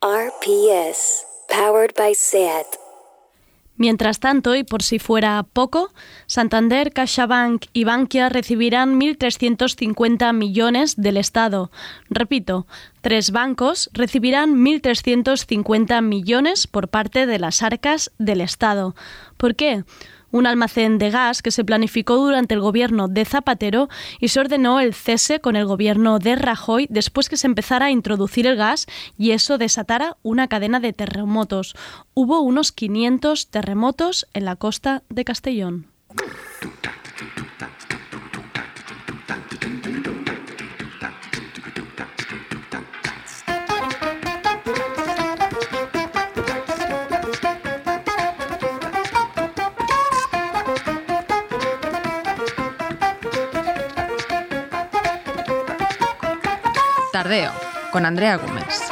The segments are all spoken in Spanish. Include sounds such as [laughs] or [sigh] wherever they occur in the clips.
RPS, powered by SAT. Mientras tanto, y por si fuera poco, Santander, CaixaBank y Bankia recibirán 1.350 millones del Estado. Repito, tres bancos recibirán 1.350 millones por parte de las arcas del Estado. ¿Por qué? Un almacén de gas que se planificó durante el gobierno de Zapatero y se ordenó el cese con el gobierno de Rajoy después que se empezara a introducir el gas y eso desatara una cadena de terremotos. Hubo unos 500 terremotos en la costa de Castellón. Tardeo, con Andrea Gómez.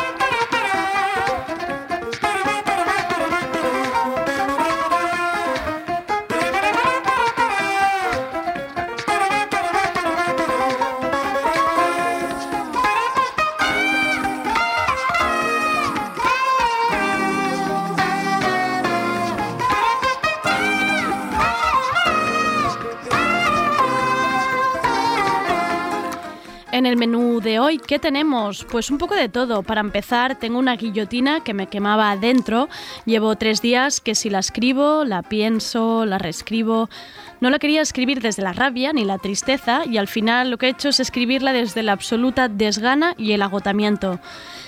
En el menú hoy, ¿qué tenemos? Pues un poco de todo. Para empezar, tengo una guillotina que me quemaba adentro. Llevo tres días que si la escribo, la pienso, la reescribo. No la quería escribir desde la rabia ni la tristeza y al final lo que he hecho es escribirla desde la absoluta desgana y el agotamiento.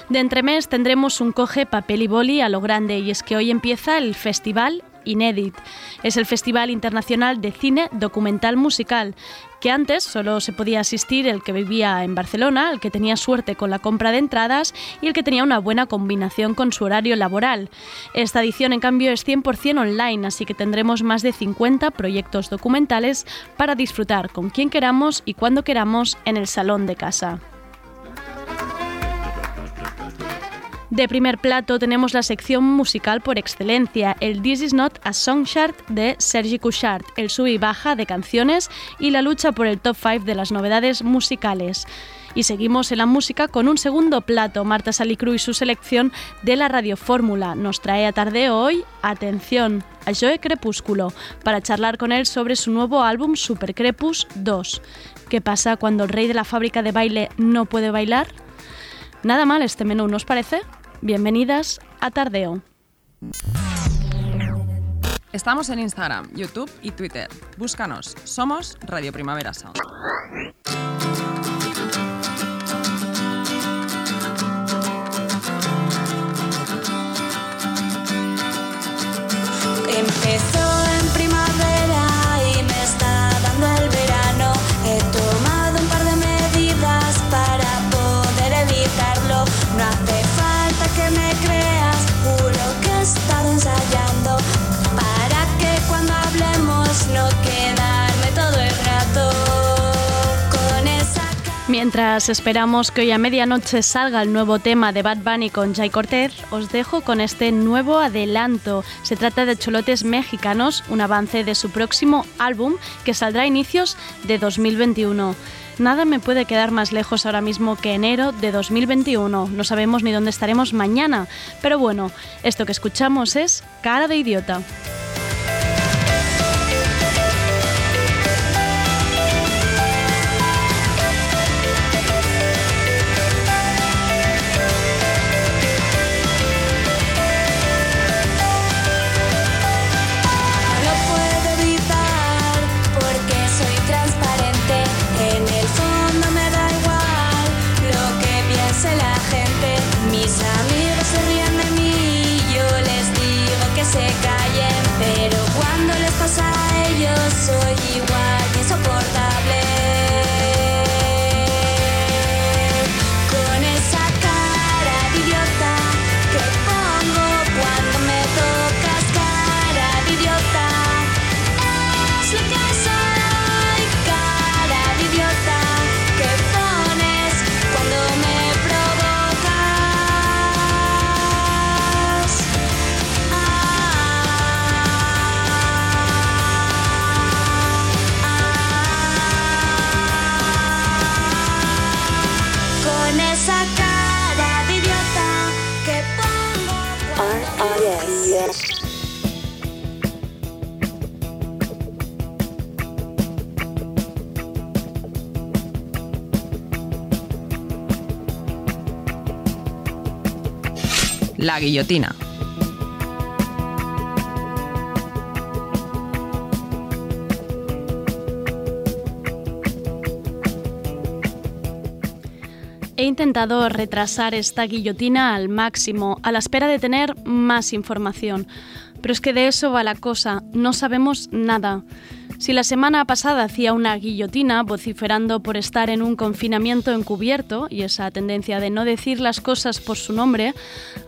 De entremés tendremos un coge papel y boli a lo grande y es que hoy empieza el festival Inédit. Es el Festival Internacional de Cine Documental Musical, que antes solo se podía asistir el que vivía en Barcelona, el que tenía suerte con la compra de entradas y el que tenía una buena combinación con su horario laboral. Esta edición, en cambio, es 100% online, así que tendremos más de 50 proyectos documentales para disfrutar con quien queramos y cuando queramos en el salón de casa. De primer plato tenemos la sección musical por excelencia, el This Is Not a Song Chart de Sergi Couchard, el sub y baja de canciones y la lucha por el top 5 de las novedades musicales. Y seguimos en la música con un segundo plato. Marta Salicru y su selección de la Radio Fórmula nos trae a tarde hoy, atención, a Joe Crepúsculo para charlar con él sobre su nuevo álbum Super Crepus 2. ¿Qué pasa cuando el rey de la fábrica de baile no puede bailar? Nada mal este menú, ¿nos parece? Bienvenidas a Tardeo. Estamos en Instagram, YouTube y Twitter. Búscanos. Somos Radio Primavera Sound. Mientras esperamos que hoy a medianoche salga el nuevo tema de Bad Bunny con Jay Cortez, os dejo con este nuevo adelanto. Se trata de Cholotes Mexicanos, un avance de su próximo álbum que saldrá a inicios de 2021. Nada me puede quedar más lejos ahora mismo que enero de 2021. No sabemos ni dónde estaremos mañana, pero bueno, esto que escuchamos es Cara de Idiota. La guillotina. He intentado retrasar esta guillotina al máximo, a la espera de tener más información. Pero es que de eso va la cosa, no sabemos nada. Si la semana pasada hacía una guillotina vociferando por estar en un confinamiento encubierto y esa tendencia de no decir las cosas por su nombre,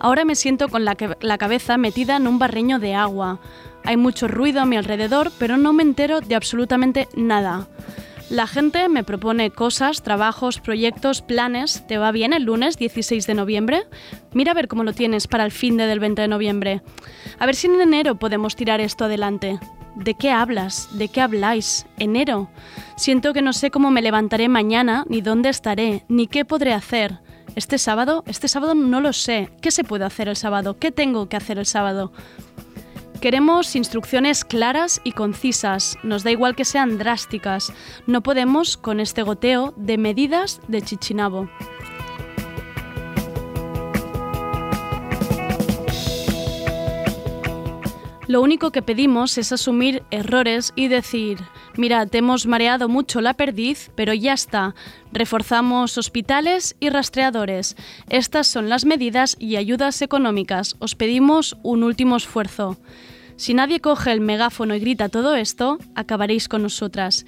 ahora me siento con la, cabeza metida en un barreño de agua. Hay mucho ruido a mi alrededor, pero no me entero de absolutamente nada. La gente me propone cosas, trabajos, proyectos, planes. ¿Te va bien el lunes 16 de noviembre? Mira a ver cómo lo tienes para el fin de del 20 de noviembre. A ver si en enero podemos tirar esto adelante. ¿De qué hablas? ¿De qué habláis? Enero. Siento que no sé cómo me levantaré mañana, ni dónde estaré, ni qué podré hacer. ¿Este sábado? Este sábado no lo sé. ¿Qué se puede hacer el sábado? ¿Qué tengo que hacer el sábado? Queremos instrucciones claras y concisas, nos da igual que sean drásticas, no podemos con este goteo de medidas de Chichinabo. Lo único que pedimos es asumir errores y decir, mira, te hemos mareado mucho la perdiz, pero ya está. Reforzamos hospitales y rastreadores. Estas son las medidas y ayudas económicas. Os pedimos un último esfuerzo. Si nadie coge el megáfono y grita todo esto, acabaréis con nosotras.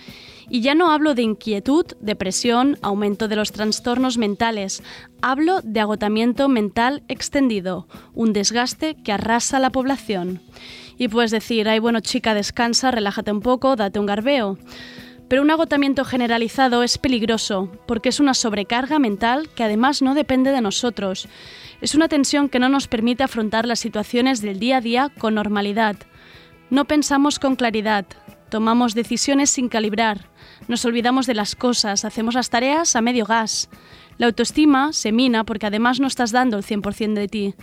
Y ya no hablo de inquietud, depresión, aumento de los trastornos mentales, hablo de agotamiento mental extendido, un desgaste que arrasa a la población. Y puedes decir, ay bueno chica, descansa, relájate un poco, date un garbeo. Pero un agotamiento generalizado es peligroso, porque es una sobrecarga mental que además no depende de nosotros. Es una tensión que no nos permite afrontar las situaciones del día a día con normalidad. No pensamos con claridad, tomamos decisiones sin calibrar, nos olvidamos de las cosas, hacemos las tareas a medio gas. La autoestima se mina porque además no estás dando el 100% de ti.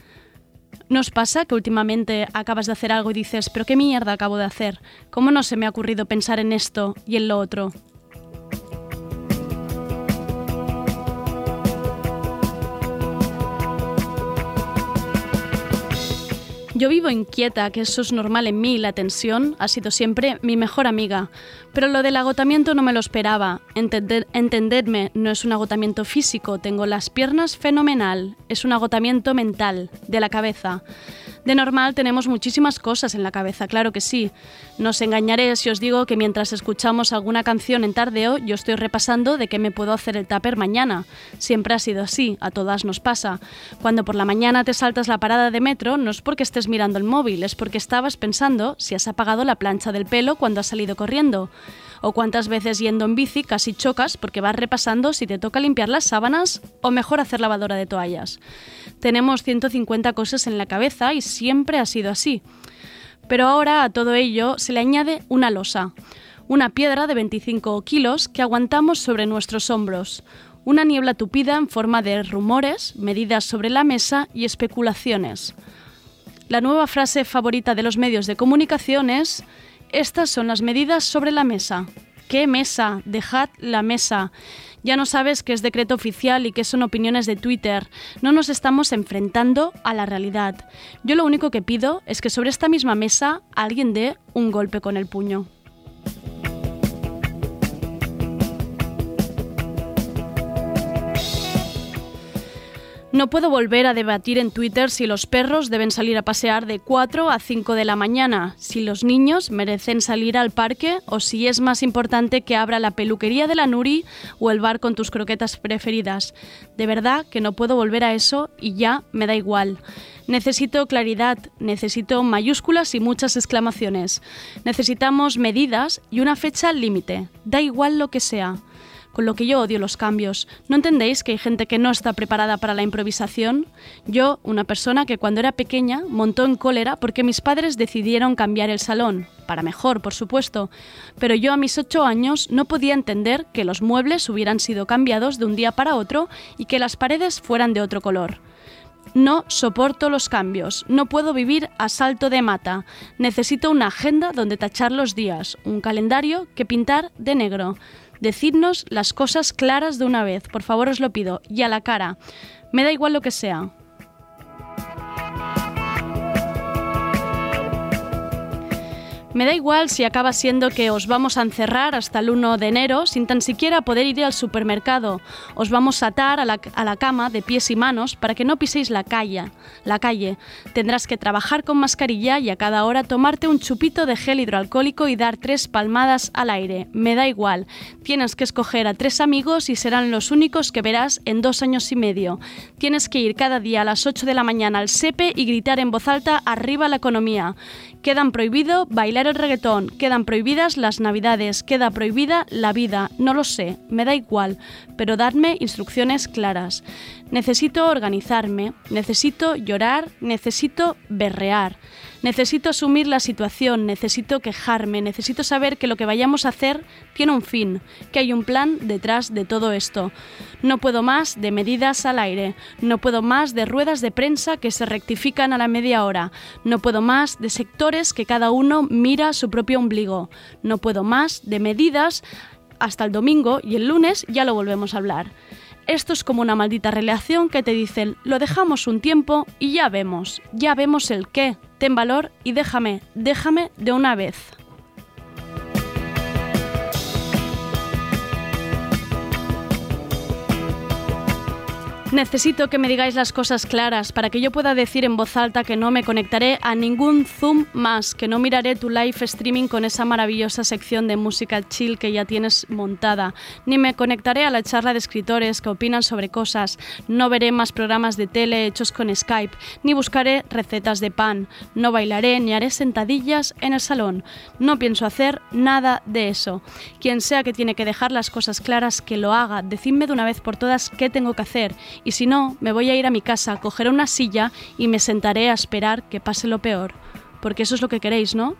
¿Nos pasa que últimamente acabas de hacer algo y dices, pero qué mierda acabo de hacer? ¿Cómo no se me ha ocurrido pensar en esto y en lo otro? Yo vivo inquieta, que eso es normal en mí, la tensión ha sido siempre mi mejor amiga. Pero lo del agotamiento no me lo esperaba. entendedme, no es un agotamiento físico, tengo las piernas fenomenal, es un agotamiento mental, de la cabeza. De normal tenemos muchísimas cosas en la cabeza, claro que sí. No os engañaré si os digo que mientras escuchamos alguna canción en tardeo, yo estoy repasando de qué me puedo hacer el tupper mañana. Siempre ha sido así, a todas nos pasa. Cuando por la mañana te saltas la parada de metro, no es porque estés mirando el móvil, es porque estabas pensando si has apagado la plancha del pelo cuando has salido corriendo o cuántas veces yendo en bici casi chocas porque vas repasando si te toca limpiar las sábanas o mejor hacer lavadora de toallas. Tenemos 150 cosas en la cabeza y siempre ha sido así. Pero ahora a todo ello se le añade una losa, una piedra de 25 kilos que aguantamos sobre nuestros hombros, una niebla tupida en forma de rumores, medidas sobre la mesa y especulaciones. La nueva frase favorita de los medios de comunicación es estas son las medidas sobre la mesa. ¿Qué mesa? Dejad la mesa. Ya no sabes qué es decreto oficial y qué son opiniones de Twitter. No nos estamos enfrentando a la realidad. Yo lo único que pido es que sobre esta misma mesa alguien dé un golpe con el puño. No puedo volver a debatir en Twitter si los perros deben salir a pasear de 4 a 5 de la mañana, si los niños merecen salir al parque o si es más importante que abra la peluquería de la Nuri o el bar con tus croquetas preferidas. De verdad que no puedo volver a eso y ya me da igual. Necesito claridad, necesito mayúsculas y muchas exclamaciones. Necesitamos medidas y una fecha límite. Da igual lo que sea con lo que yo odio los cambios. ¿No entendéis que hay gente que no está preparada para la improvisación? Yo, una persona que cuando era pequeña montó en cólera porque mis padres decidieron cambiar el salón, para mejor, por supuesto, pero yo a mis ocho años no podía entender que los muebles hubieran sido cambiados de un día para otro y que las paredes fueran de otro color. No soporto los cambios. No puedo vivir a salto de mata. Necesito una agenda donde tachar los días, un calendario que pintar de negro. Decidnos las cosas claras de una vez, por favor os lo pido, y a la cara. Me da igual lo que sea. Me da igual si acaba siendo que os vamos a encerrar hasta el 1 de enero sin tan siquiera poder ir al supermercado. Os vamos a atar a la, cama de pies y manos para que no piséis la calle, la calle. Tendrás que trabajar con mascarilla y a cada hora tomarte un chupito de gel hidroalcohólico y dar tres palmadas al aire. Me da igual. Tienes que escoger a tres amigos y serán los únicos que verás en dos años y medio. Tienes que ir cada día a las 8 de la mañana al SEPE y gritar en voz alta arriba la economía. Quedan prohibido bailar el reggaetón, quedan prohibidas las navidades, queda prohibida la vida, no lo sé, me da igual, pero dadme instrucciones claras. Necesito organizarme, necesito llorar, necesito berrear, necesito asumir la situación, necesito quejarme, necesito saber que lo que vayamos a hacer tiene un fin, que hay un plan detrás de todo esto. No puedo más de medidas al aire, no puedo más de ruedas de prensa que se rectifican a la media hora, no puedo más de sectores que cada uno mira su propio ombligo, no puedo más de medidas hasta el domingo y el lunes ya lo volvemos a hablar. Esto es como una maldita relación que te dicen, lo dejamos un tiempo y ya vemos, ya vemos el qué. Ten valor y déjame, déjame de una vez. Necesito que me digáis las cosas claras para que yo pueda decir en voz alta que no me conectaré a ningún Zoom más, que no miraré tu live streaming con esa maravillosa sección de música chill que ya tienes montada, ni me conectaré a la charla de escritores que opinan sobre cosas, no veré más programas de tele hechos con Skype, ni buscaré recetas de pan, no bailaré ni haré sentadillas en el salón. No pienso hacer nada de eso. Quien sea que tiene que dejar las cosas claras, que lo haga. Decidme de una vez por todas qué tengo que hacer y si no, me voy a ir a mi casa, cogeré una silla y me sentaré a esperar que pase lo peor. Porque eso es lo que queréis, ¿no?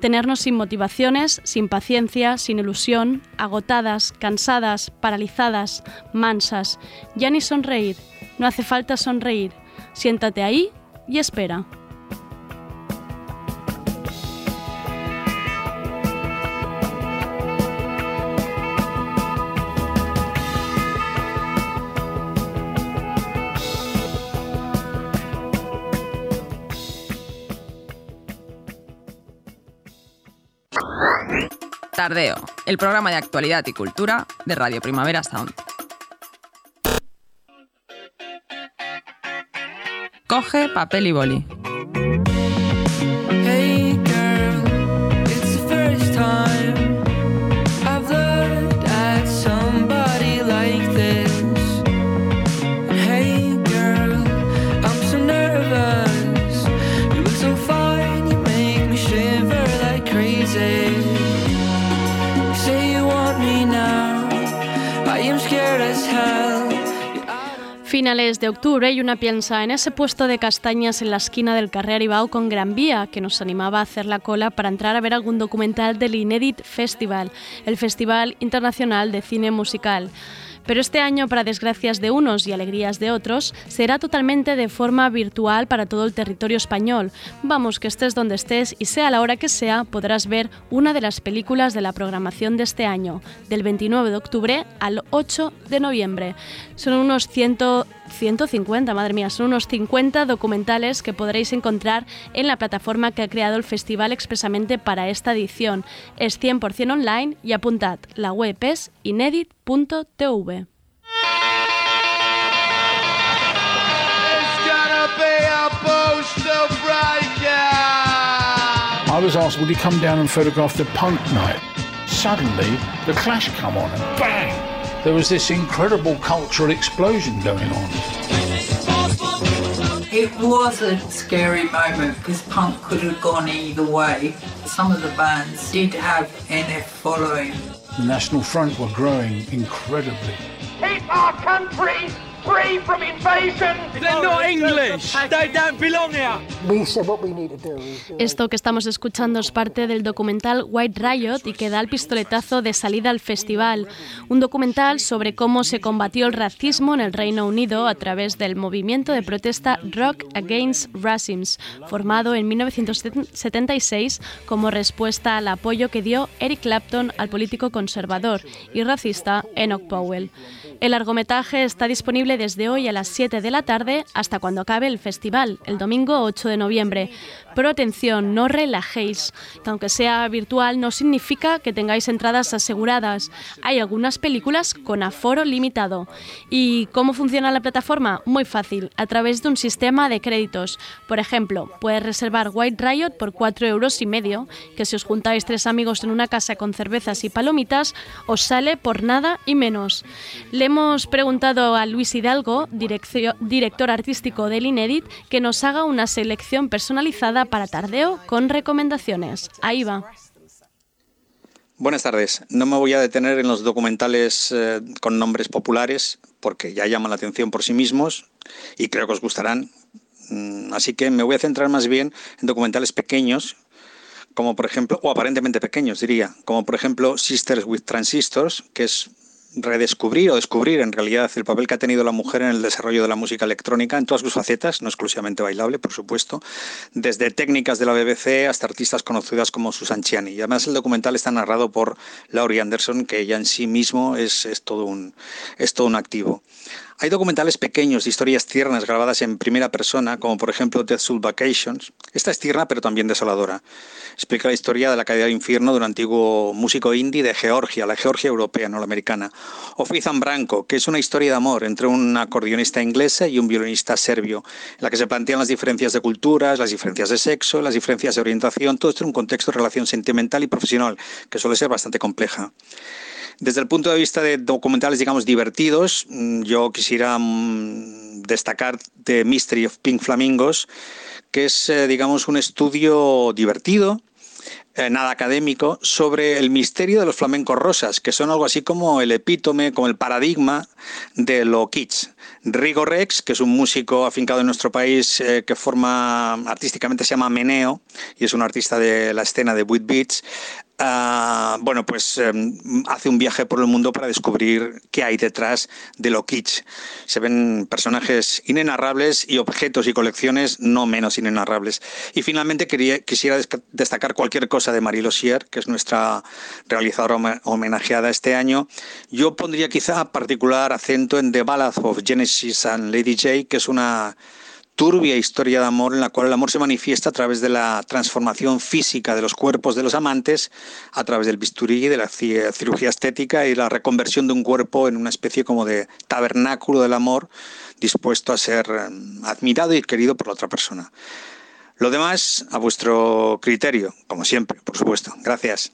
Tenernos sin motivaciones, sin paciencia, sin ilusión, agotadas, cansadas, paralizadas, mansas. Ya ni sonreír. No hace falta sonreír. Siéntate ahí y espera. Tardeo, el programa de actualidad y cultura de Radio Primavera Sound. Coge papel y boli. Finales de octubre y una piensa en ese puesto de castañas en la esquina del Carrer Aribau con Gran Vía que nos animaba a hacer la cola para entrar a ver algún documental del Inédit Festival, el Festival Internacional de Cine Musical. Pero este año, para desgracias de unos y alegrías de otros, será totalmente de forma virtual para todo el territorio español. Vamos, que estés donde estés y sea la hora que sea, podrás ver una de las películas de la programación de este año, del 29 de octubre al 8 de noviembre. Son unos 100, 150, madre mía, son unos 50 documentales que podréis encontrar en la plataforma que ha creado el festival expresamente para esta edición. Es 100% online y apuntad, la web es inedit.tv. I was asked, would he come down and photograph the punk night? Suddenly, the Clash come on and bang! There was this incredible cultural explosion going on. It was a scary moment because punk could have gone either way. Some of the bands did have NF following. The National Front were growing incredibly. Keep our country free from invasion. They're not English. They don't belong here. We said what we need to do is Esto que estamos escuchando es parte del documental White Riot y que da el pistoletazo de salida al festival. Un documental sobre cómo se combatió el racismo en el Reino Unido a través del movimiento de protesta Rock Against Racism, formado en 1976 como respuesta al apoyo que dio Eric Clapton al político conservador y racista Enoch Powell. El largometraje está disponible desde hoy a las 7 de la tarde hasta cuando acabe el festival, el domingo 8 de noviembre. Pero atención, no relajéis, que aunque sea virtual no significa que tengáis entradas aseguradas. Hay algunas películas con aforo limitado. ¿Y cómo funciona la plataforma? Muy fácil, a través de un sistema de créditos. Por ejemplo, puedes reservar White Riot por 4 euros y medio, que si os juntáis tres amigos en una casa con cervezas y palomitas, os sale por nada y menos. Le hemos preguntado a Luis Hidalgo, director artístico del Inedit, que nos haga una selección personalizada para Tardeo con recomendaciones. Ahí va. Buenas tardes. No me voy a detener en los documentales eh, con nombres populares porque ya llaman la atención por sí mismos y creo que os gustarán. Mm, Así que me voy a centrar más bien en documentales pequeños, como por ejemplo, o aparentemente pequeños diría, como por ejemplo Sisters with Transistors, que es redescubrir o descubrir en realidad el papel que ha tenido la mujer en el desarrollo de la música electrónica en todas sus facetas, no exclusivamente bailable, por supuesto, desde técnicas de la BBC hasta artistas conocidas como Susan Chiani. Y además el documental está narrado por Laurie Anderson, que ella en sí mismo es, es todo, un, es todo un activo. Hay documentales pequeños de historias tiernas grabadas en primera persona, como por ejemplo Death Soul Vacations. Esta es tierna pero también desoladora. Explica la historia de la caída al infierno de un antiguo músico indie de Georgia, la Georgia europea, no la americana. O Branco, que es una historia de amor entre un acordeonista inglesa y un violinista serbio, en la que se plantean las diferencias de culturas, las diferencias de sexo, las diferencias de orientación, todo esto en un contexto de relación sentimental y profesional, que suele ser bastante compleja. Desde el punto de vista de documentales, digamos, divertidos, mm, yo quisiera mm, destacar The Mystery of Pink Flamingos, que es, eh, digamos, un estudio divertido, eh, nada académico, sobre el misterio de los flamencos rosas, que son algo así como el epítome, como el paradigma de lo kitsch. Rigo Rex, que es un músico afincado en nuestro país eh, que forma artísticamente se llama Meneo y es un artista de la escena de Beat Beats, ah, bueno, pues eh, hace un viaje por el mundo para descubrir qué hay detrás de lo kitsch. Se ven personajes inenarrables y objetos y colecciones no menos inenarrables. Y finalmente quería, quisiera destacar cualquier cosa de Marie Lossier, que es nuestra realizadora home- homenajeada este año. Yo pondría quizá particular acento en The Ballad of Genesis and Lady J, que es una turbia historia de amor en la cual el amor se manifiesta a través de la transformación física de los cuerpos de los amantes, a través del bisturí, de la ci- cirugía estética y la reconversión de un cuerpo en una especie como de tabernáculo del amor dispuesto a ser eh, admirado y querido por la otra persona. Lo demás a vuestro criterio, como siempre, por supuesto. Gracias.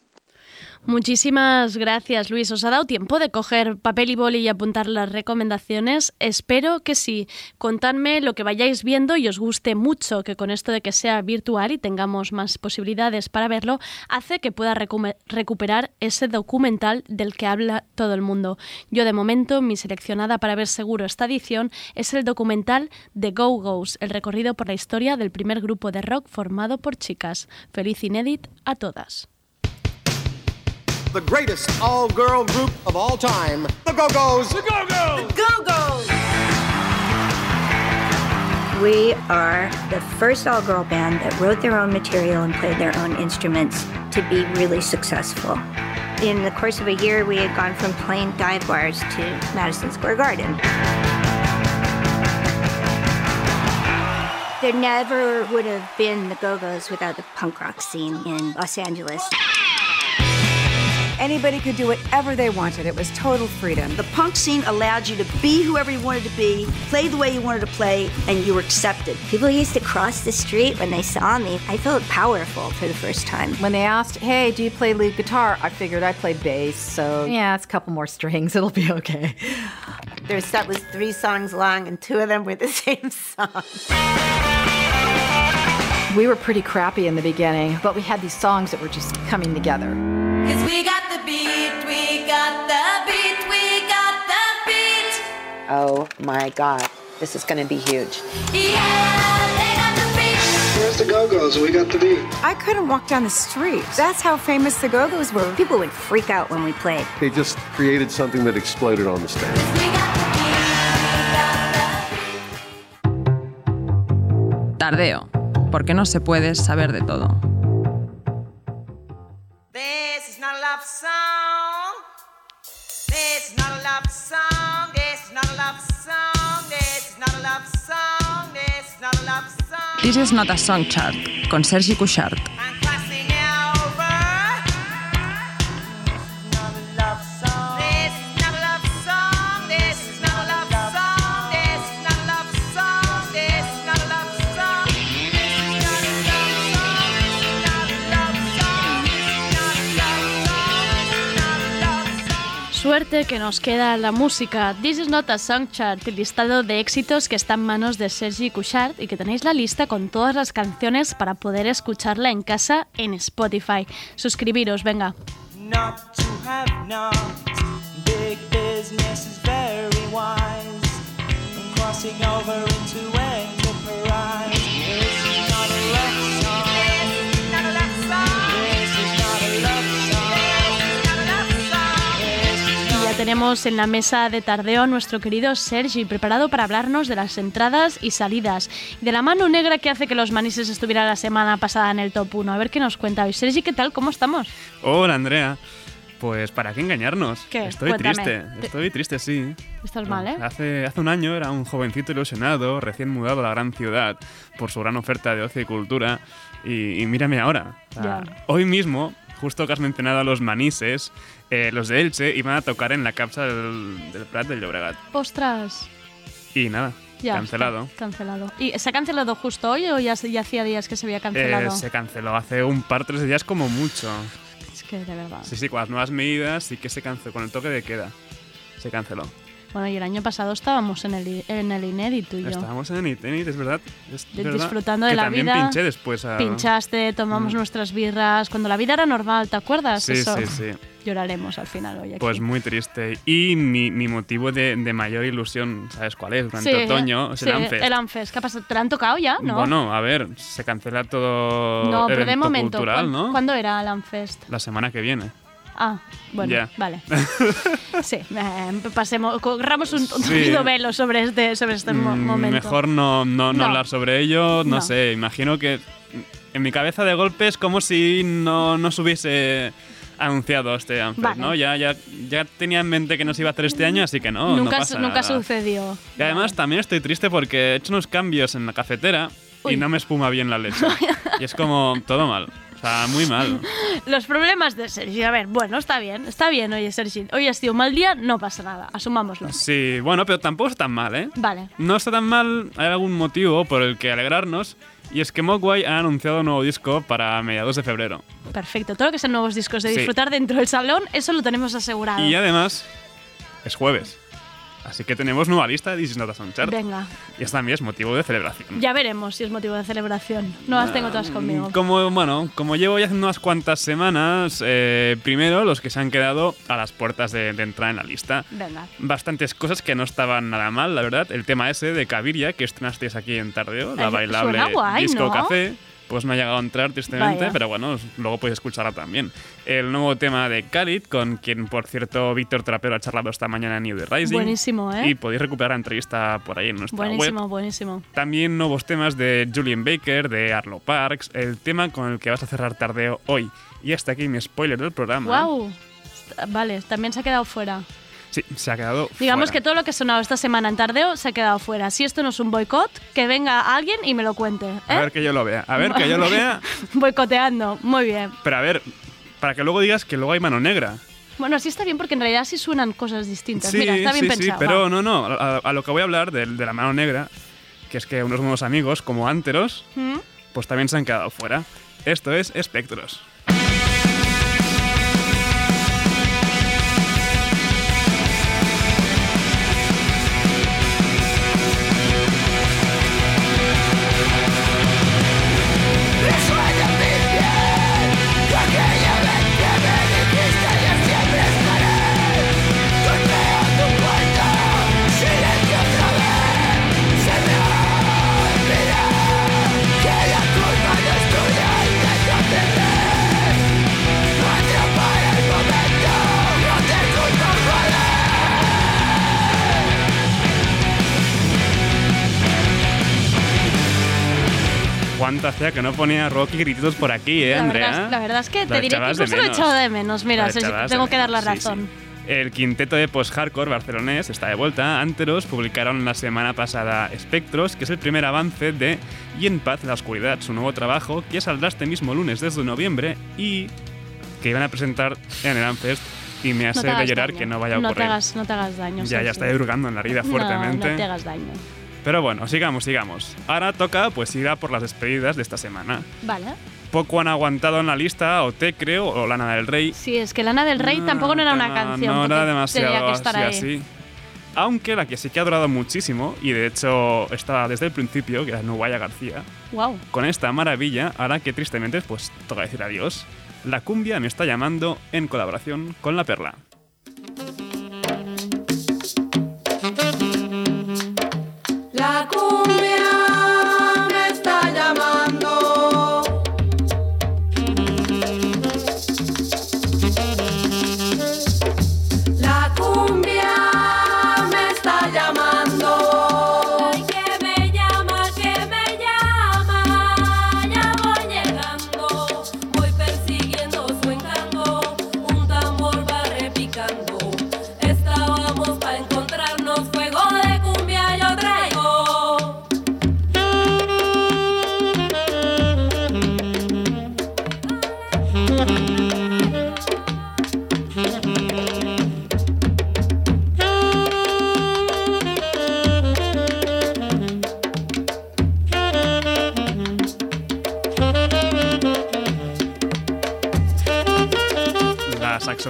Muchísimas gracias, Luis. ¿Os ha dado tiempo de coger papel y boli y apuntar las recomendaciones? Espero que sí. Contadme lo que vayáis viendo y os guste mucho, que con esto de que sea virtual y tengamos más posibilidades para verlo, hace que pueda recuperar ese documental del que habla todo el mundo. Yo, de momento, mi seleccionada para ver seguro esta edición es el documental The Go-Go's, el recorrido por la historia del primer grupo de rock formado por chicas. Feliz inédit a todas. The greatest all girl group of all time, the Go Go's. The Go Go's! The Go-Go's! We are the first all girl band that wrote their own material and played their own instruments to be really successful. In the course of a year, we had gone from playing dive bars to Madison Square Garden. There never would have been the Go Go's without the punk rock scene in Los Angeles. Anybody could do whatever they wanted. It was total freedom. The punk scene allowed you to be whoever you wanted to be, play the way you wanted to play, and you were accepted. People used to cross the street when they saw me. I felt powerful for the first time. When they asked, hey, do you play lead guitar? I figured I played bass, so yeah, it's a couple more strings. [laughs] It'll be okay. Their set was three songs long, and two of them were the [laughs] same song. We were pretty crappy in the beginning, but we had these songs that were just coming together. Cause we got the beat, we got the beat, we got the beat. oh my God, this is going to be huge. Where's the Go-Go's? We got the beat. I couldn't walk down the street. That's how famous the Go-Go's were. People would freak out when we played. They just created something that exploded on the stage. Tardeo, porque no se puede saber de todo. This is not a song chart, con Sergi Cuixart. Suerte que nos queda la música. This is not a song chart, el listado de éxitos que está en manos de Sergi Couchard y que tenéis la lista con todas las canciones para poder escucharla en casa en Spotify. Suscribiros, venga. not to have not. Big tenemos en la mesa de tardeo a nuestro querido Sergi, preparado para hablarnos de las entradas y salidas. Y de la mano negra que hace que los manises estuvieran la semana pasada en el top 1. A ver qué nos cuenta hoy. Sergi, ¿qué tal? ¿Cómo estamos? Hola, Andrea. Pues para qué engañarnos. ¿Qué? Estoy Cuéntame. triste, Te- estoy triste, sí. Estás mal, ¿eh? Hace, hace un año era un jovencito ilusionado, recién mudado a la gran ciudad por su gran oferta de ocio y cultura. Y, y mírame ahora. O sea. Hoy mismo, justo que has mencionado a los manises, eh, los de Elche iban a tocar en la capsa del, del Prat del Llobregat. Ostras. Y nada, Ya. cancelado. Cancelado. ¿Y se ha cancelado justo hoy o ya, ya hacía días que se había Eh, cancelado? se canceló hace un par, tres días como mucho. Es que de verdad. Sí, sí, con las nuevas medidas sí que se canceló, con el toque de queda. Se canceló. Bueno, y el año pasado estábamos en el, en el inédito y yo. Estábamos en el Itenit, es verdad. es verdad. disfrutando de Que la también vida. pinché después. A... Pinchaste, tomamos nuestras birras. Cuando la vida era normal, ¿te acuerdas? Sí, Eso. sí, sí. Lloraremos al final hoy aquí. Pues muy triste. Y mi, mi motivo de, de mayor ilusión, ¿sabes cuál es? Durante Sí, otoño, es sí, el Anfest. el Anfest. ¿Qué ha pasado? ¿Te lo han tocado ya? ¿No? Bueno, a ver, se cancela todo no, pero de momento. cultural, ¿cuán- ¿no? ¿Cuándo era el Anfest? La semana que viene. Ah, bueno, Ya. vale. [laughs] sí, eh, pasemos, corramos un Sí. tupido velo sobre este, sobre este mo- Mm, momento. Mejor no, no, no No. hablar sobre ello, no, No. sé, imagino que en mi cabeza de golpe es como si no, no se hubiese anunciado este Anfest, Vale. ¿no? Ya, ya, ya tenía en mente que no se iba a hacer este año, así que no, no nunca pasa su- nunca nada. sucedió. Y además también estoy triste porque he hecho unos cambios en la cafetera Uy. y no me espuma bien la leche. [laughs] y es como todo mal. O sea, muy mal. [laughs] Los problemas de Sergi. A ver, bueno, está bien, está bien, oye, Sergi. Hoy ha sido un mal día, no pasa nada, asumámoslo. Sí, bueno, pero tampoco está tan mal, ¿eh? Vale. No está tan mal, hay algún motivo por el que alegrarnos, y es que Mogwai ha anunciado un nuevo disco para mediados de febrero. Perfecto. Todo lo que sean nuevos discos de Sí. disfrutar dentro del salón, eso lo tenemos asegurado. Y además, es jueves. Así que tenemos nueva lista de This Is Not a. Venga, Y esta también es motivo de celebración. ya veremos si es motivo de celebración. No las tengo todas conmigo. Como, bueno, como llevo ya haciendo unas cuantas semanas, eh, primero los que se han quedado a las puertas de, de entrar en la lista. Venga. Bastantes cosas que no estaban nada mal, la verdad. El tema ese de Caviria, que estrenasteis aquí en Tardeo, la bailable guay, Disco ¿no? Café. Pues no ha llegado a entrar, tristemente, Vaya. pero bueno, luego podéis escucharla también. El nuevo tema de Khalid, con quien, por cierto, Víctor Trapero ha charlado esta mañana en New The Rising. Buenísimo, ¿eh? Y podéis recuperar la entrevista por ahí en nuestra web. Buenísimo, buenísimo. También nuevos temas de Julian Baker, de Arlo Parks, el tema con el que vas a cerrar tardeo hoy. Y hasta aquí mi spoiler del programa. Wow. Vale, también se ha quedado fuera. Sí, se ha quedado. Digamos fuera. que todo lo que ha sonado esta semana en Tardeo se ha quedado fuera. Si esto no es un boicot, que venga alguien y me lo cuente. ¿eh? A ver que yo lo vea. A ver que yo lo vea. [laughs] Boicoteando, muy bien. Pero a ver, para que luego digas que luego hay mano negra. Bueno, así está bien porque en realidad sí suenan cosas distintas. Sí, Mira, está bien sí, pensado. sí, pero va. no, no. A, a lo que voy a hablar de, de la mano negra, que es que unos nuevos amigos, como Anteros, ¿Mm? pues también se han quedado fuera. Esto es Espectros. Cuánto hacía que no ponía rock y grititos por aquí, ¿eh, La Andrea? verdad, la verdad es que te diré que incluso lo he echado de menos. Mira, si- tengo que dar la menos, sí, razón. El quinteto de post-hardcore barcelonés está de vuelta. Anteros publicaron la semana pasada Spectros, que es el primer avance de Y en paz la oscuridad, su nuevo trabajo, que saldrá este mismo lunes desde noviembre y que iban a presentar en el Amfest. Y me hace te de llorar daño. que no vaya a No te ocurrir. hagas, no te hagas daño. ya, ya Sergi. está hurgando en la herida No, fuertemente. No, te hagas daño. Pero bueno, sigamos, sigamos. Ahora toca pues ir a por las despedidas de esta semana. Vale. Poco han aguantado en la lista, o Te creo, o Lana del Rey. Sí, es que Lana del Rey tampoco no era una No, canción. No era demasiado que estar así, ahí. así. Aunque la que sí que ha durado muchísimo, y de hecho estaba desde el principio, que era Nubaya García, Wow. con esta maravilla, ahora que tristemente pues toca decir adiós, la cumbia me está llamando en colaboración con La Perla. La cumbia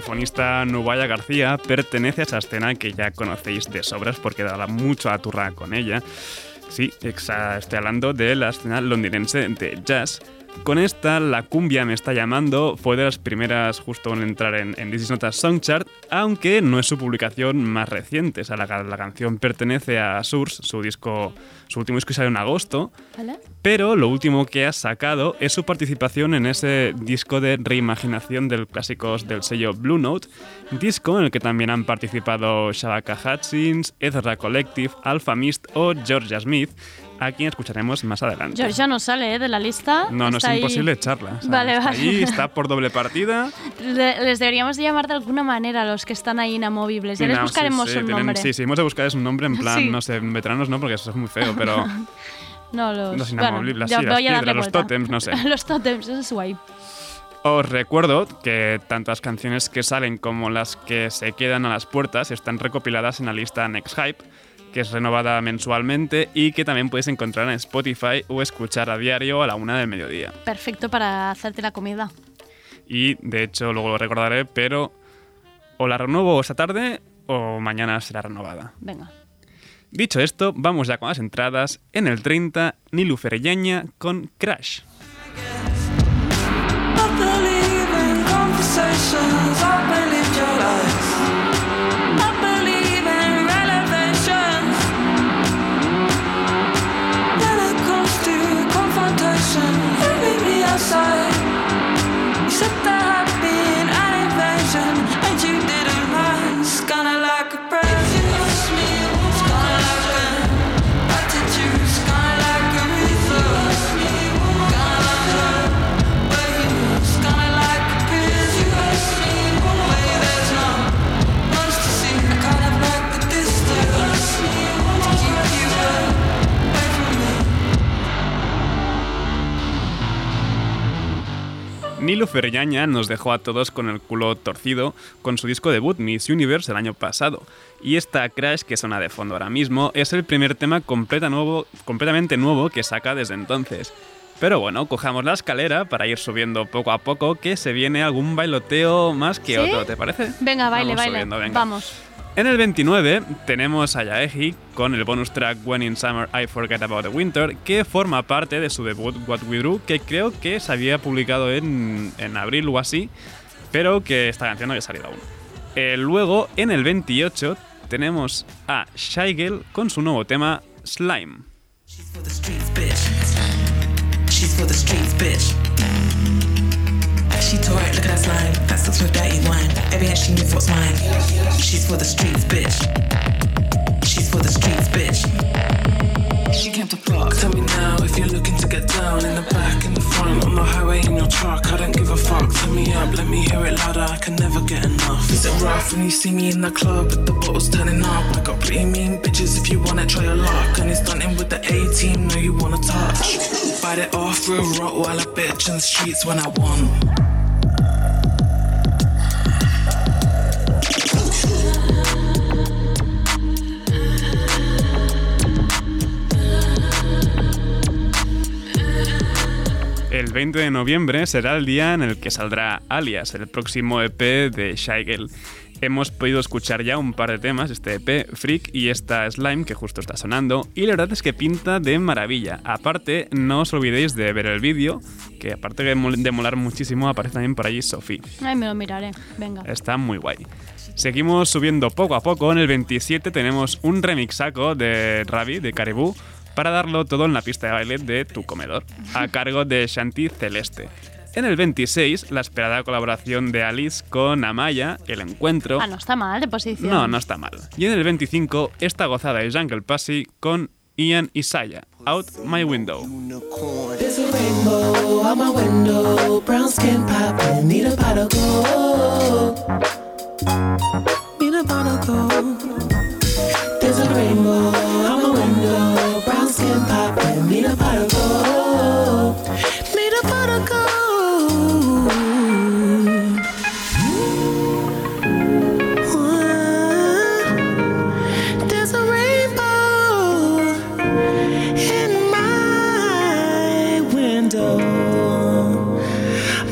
saxofonista Nubaya García pertenece a esa escena que ya conocéis de sobras porque daba mucho a turra con ella. Sí, estoy hablando de la escena londinense de jazz. Con esta, La cumbia me está llamando. Fue de las primeras justo en entrar en, en This Is Not a Song Chart, aunque no es su publicación más reciente. O sea, la, la canción pertenece a Source, su disco, su último disco que salió en agosto, pero lo último que ha sacado es su participación en ese disco de reimaginación de clásicos del sello Blue Note, disco en el que también han participado Shabaka Hutchins, Ezra Collective, Alpha Mist o Georgia Smith, a quien escucharemos más adelante. Georgia no sale ¿eh? de la lista. no, no es ahí. imposible echarla. Vale, vale. Ahí [laughs] está por doble partida. Le- Les deberíamos de llamar de alguna manera a los que están ahí inamovibles. Ya les No, sí, buscaremos sí, un tienen- nombre. Sí, sí, hemos de buscar un nombre en plan, [laughs] Sí. no sé, veteranos no, porque eso es muy feo, pero [laughs] No, los, Los bueno, inamovibles, sí, las darle piedras, los tótems, no sé. los tótems, eso es guay. Os recuerdo que tantas canciones que salen como las que se quedan a las puertas están recopiladas en la lista Next Hype, que es renovada mensualmente y que también puedes encontrar en Spotify o escuchar a diario a la una del mediodía. Perfecto para hacerte la comida. Y de hecho luego lo recordaré, pero o la renuevo esta tarde o mañana será renovada. Venga. Dicho esto, vamos ya con las entradas. En el 30, Nilu Ferreñaña con Crash. I side. Nilu Ferreñaña nos dejó a todos con el culo torcido con su disco debut Miss Universe el año pasado. Y esta Crash que suena de fondo ahora mismo es el primer tema completa nuevo, completamente nuevo que saca desde entonces. Pero bueno, cojamos la escalera para ir subiendo poco a poco que se viene algún bailoteo más que ¿Sí? otro, ¿te parece? Venga, baile, Vamos baile. subiendo, venga. Vamos. En el 29 tenemos a Yaeji con el bonus track When in Summer I Forget About the Winter, que forma parte de su debut What We Do, que creo que se había publicado en, en abril o así, pero que esta canción no había salido aún. Eh, luego, en el 28, tenemos a Shy Girl con su nuevo tema Slime. She's for the streets, look at that slime. Sucks with dirty wine. Every she knows what's mine. She's for the streets, bitch. She's for the streets, bitch. She came to fuck. Tell me now if you're looking to get down. in the back, in the front, on the highway in your truck. I don't give a fuck. Turn me up, let me hear it louder. I can never get enough. Is it rough when you see me in the club with the bottles turning up? I got pretty mean bitches if you wanna try your luck. And it's stunting with the A team, know you wanna touch. Bite it off, real Rottweiler bitch in the streets when I want. El 20 de noviembre será el día en el que saldrá Alias, el próximo EP de Shy Girl. Hemos podido escuchar ya un par de temas, este EP, Freak y esta Slime, que justo está sonando, y la verdad es que pinta de maravilla. Aparte, no os olvidéis de ver el vídeo, que aparte de molar muchísimo, aparece también por allí Sophie. Ay, me lo miraré. Venga. Está muy guay. Seguimos subiendo poco a poco. En el 27 tenemos un remixaco de Ravi, de Caribou, para darlo todo en la pista de baile de Tu Comedor, a cargo de Shanti Celeste. En el 26, la esperada colaboración de Alice con Amaya, El Encuentro. Ah, no está mal de posición. No, no está mal. Y en el 25, esta gozada de Jungle Pussy con Ian Isaiah, Out My Window. There's a rainbow out my window, brown skin poppin', need a pot of gold. Need a pot of gold. There's a rainbow out my window, a pot of gold. Need a pot of gold. There's a rainbow in my window.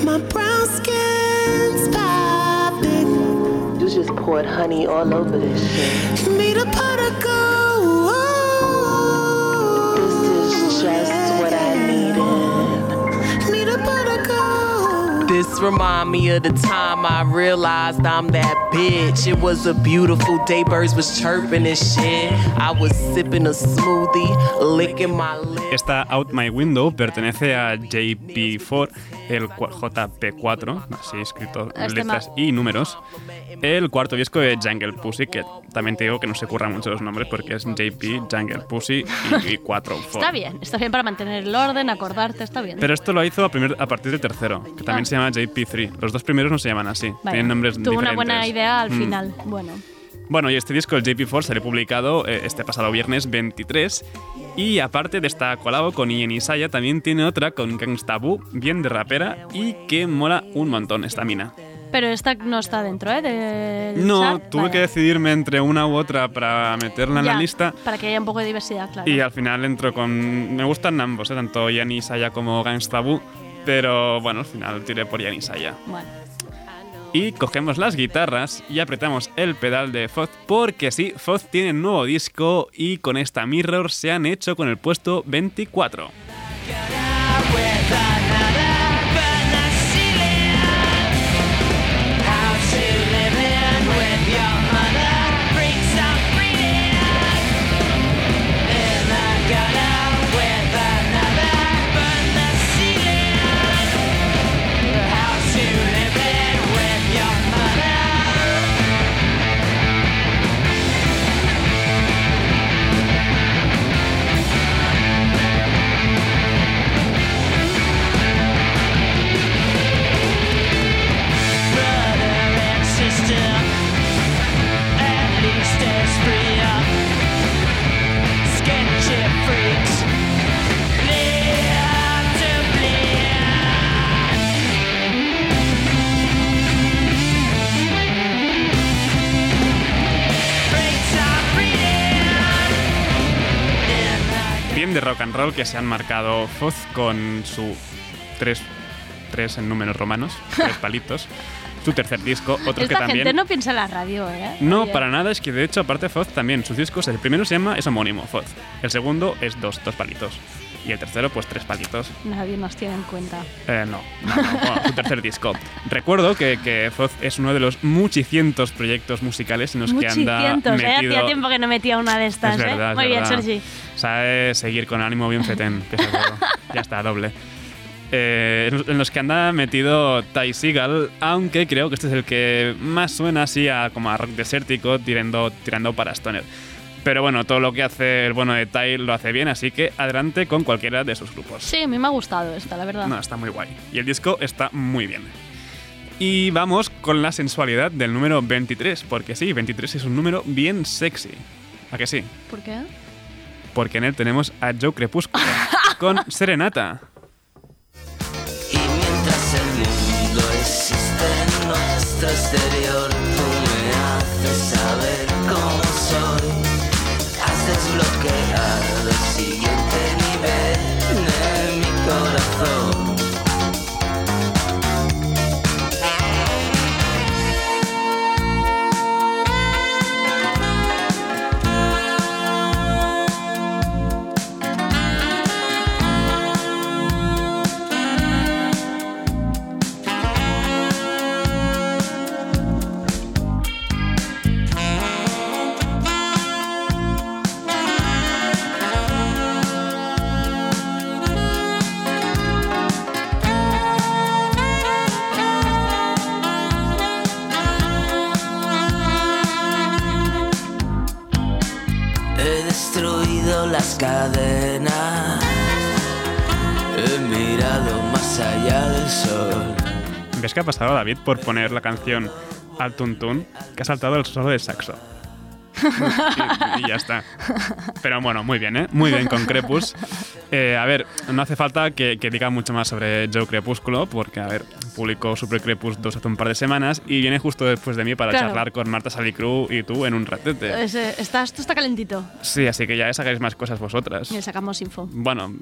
My brown skin's popping. You just poured honey all over this shit. Need a pot of gold. Just what I needed. Need a pot. This remind me of the time I realized I'm that bitch. It was a beautiful day, birds was chirping and shit. I was sipping a smoothie, licking my lips. Esta Out My Window pertenece a JP4, el cua- JP4, así escrito en Este letras y números, el cuarto disco de Jungle Pussy, que también te digo que no se curran mucho los nombres porque es JP, Jungle Pussy y, y 4 [laughs] Está bien, está bien para mantener el orden, acordarte, está bien. Pero esto lo hizo a, primer- a partir del tercero, que también Ah. se llama JP3. Los dos primeros no se llaman así, Vale. tienen nombres Tuvo diferentes. una buena idea al Mm. final. Bueno. Bueno, y este disco, el JP4, salió publicado eh, este pasado viernes 23. Y aparte de esta colabo con Ian Isaiah, también tiene otra con Gangsta Boo, bien de rapera y que mola un montón esta mina. Pero esta no está dentro, ¿eh? Del No, tuve Vale. que decidirme entre una u otra para meterla en Ya, la lista. Para que haya un poco de diversidad, claro. Y al final entro con. Me gustan ambos, ¿eh? tanto Ian Isaiah como Gangsta Boo. Pero bueno, al final tiré por Ian Isaiah. Bueno. Y cogemos las guitarras y apretamos el pedal de Foz porque sí, Foz tiene nuevo disco y con esta Mirror se han hecho con el puesto 24. De rock and roll que se han marcado Foz con su tres, tres en números romanos, [laughs] tres palitos. Su tercer disco, otro que también... gente no piensa en la radio, ¿eh? No, Oye. para nada, es que de hecho, aparte Foz también, sus discos, el primero se llama, es homónimo, Foz. El segundo es dos, dos palitos. Y el tercero, pues tres palitos. Nadie nos tiene en cuenta. Eh, no, no, no, bueno, su tercer disco. Recuerdo que, que Foz es uno de los muchicientos proyectos musicales en los que anda Muchicientos, ¿eh? metido... Hacía tiempo que no metía una de estas, Es verdad, ¿eh? Muy bien. Sergi. Sabe seguir con ánimo bien fetén, que es ya está, doble. Eh, en- en los que anda metido Ty Seagal, aunque creo que este es el que más suena así a, como a rock desértico, tirando, tirando para Stoner. Pero bueno, todo lo que hace el bueno de Ty lo hace bien, así que adelante con cualquiera de sus grupos. Sí, a mí me ha gustado esta, la verdad. No, está muy guay. Y el disco está muy bien. Y vamos con la sensualidad del número 23, porque sí, 23 es un número bien sexy. ¿A que sí? ¿Por qué? Porque en él tenemos a Joe Crepúsculo [laughs] con Serenata. Y mientras el mundo existe en nuestro exterior, tú me haces saber cómo soy. Has desbloqueado el cadenas. He mirado más allá del sol. ¿Ves qué ha pasado, David, por poner la canción al tuntún? Que ha saltado el solo de saxo. [laughs] y, y ya está. Pero bueno, muy bien, ¿eh? Muy bien con Crepus. Eh, a ver, no hace falta que, que diga mucho más sobre Joe Crepúsculo, porque, a ver, publicó Super Crepus 2 hace un par de semanas y viene justo después de mí para Claro. charlar con Marta Salicru y tú en un ratete. Ese- está, esto está calentito. Sí, así que ya sacáis más cosas vosotras. Y sacamos info. Bueno,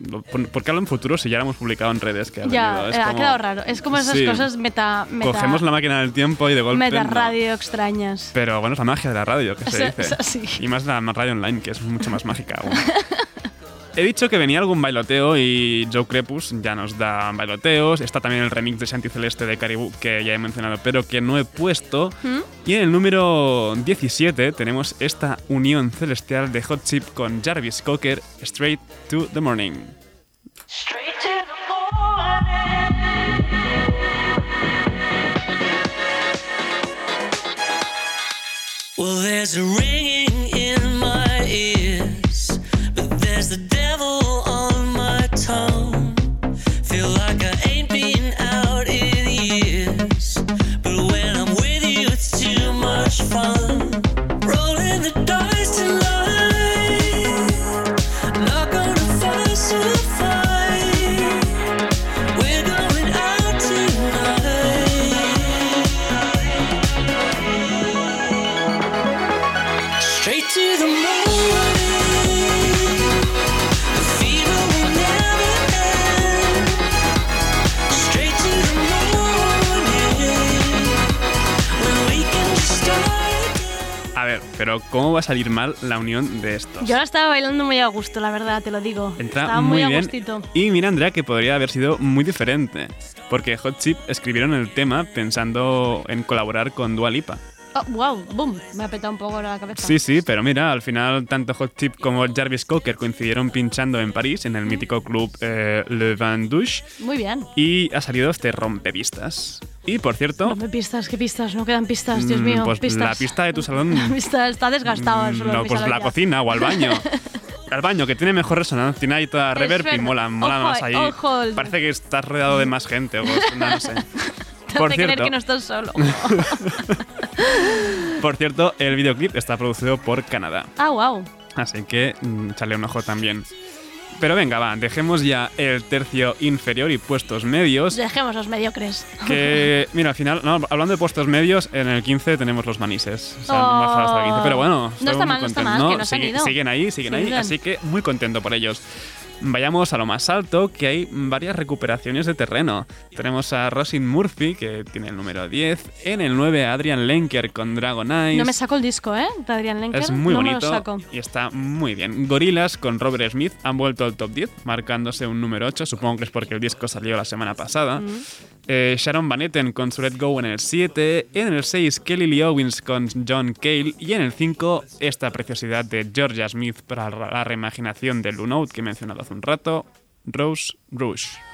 ¿por, qué hablo en futuro si ya lo hemos publicado en redes? Que ha Ya? Es eh, ha como- quedado raro. Es como esas Sí. cosas meta, meta, Cogemos la máquina del tiempo y de golpe. meta no. radio extrañas. Pero bueno, es la magia de la radio, que se dice. Y más la radio online, que es mucho más mágica aún. [laughs] He dicho que venía algún bailoteo y Joe Crepus ya nos da bailoteos. Está también el remix de Shanti Celeste de Caribou, que ya he mencionado, pero que no he puesto. ¿Mm? Y en el número 17 tenemos esta unión celestial de Hot Chip con Jarvis Cocker, Straight to the Morning. Well, there's a ringing pero ¿cómo va a salir mal la unión de estos? Yo la estaba bailando muy a gusto, la verdad, te lo digo. Entra estaba muy, muy, a gustito. Y mira, Andrea, que podría haber sido muy diferente. Porque Hot Chip escribieron el tema pensando en colaborar con Dua Lipa. Oh, wow, boom, me ha petado un poco la cabeza. Sí, sí, pero mira, al final tanto Hot Chip como Jarvis Cocker coincidieron pinchando en París, en el mítico club eh, Le Vin Douche, Muy bien. y ha salido este rompevistas. Y por cierto, Dame pistas, ¿qué pistas? No quedan pistas, Dios mm, mío. pues pistas. la pista de tu [laughs] salón La pista está desgastado el suelo de No, pues la cocina o al baño. [laughs] al baño, que tiene mejor resonancia, tiene ahí toda reverb y mola, mola Ojo, más ahí. ojo. Parece que estás rodeado de más gente o no, no sé. [laughs] Por hace creer cierto, que no estás solo. por cierto, el videoclip está producido por Canadá. ah, wow. Así que mm, échale un ojo también. Pero venga, va, dejemos ya el tercio inferior y puestos medios. Dejemos los mediocres. Que, mira, al final, no, hablando de puestos medios, en el 15 tenemos los manises. O sea, Oh. hasta el 15. Pero bueno, No está mal, no está mal, que no se han sigue- ido. siguen ahí, siguen ahí. Siguen. Así que muy contento por ellos. Vayamos a lo más alto, que hay varias recuperaciones de terreno. Tenemos a Rosin Murphy, que tiene el número 10. En el 9, a Adrian Lenker con Dragon Eyes. No me saco el disco, ¿eh? De Adrian Lenker. Es muy no me bonito lo saco. y está muy bien. Gorilas con Robert Smith han vuelto al top 10, marcándose un número 8. Supongo que es porque el disco salió la semana pasada. Mm. Eh, Sharon Van Etten con su Let Go en el 7. En el 6, Kelly Lee Owens con John Cale. Y en el 5, esta preciosidad de Georgia Smith para la reimaginación de Blue Note que he mencionado hace un rato, Rose Rouge.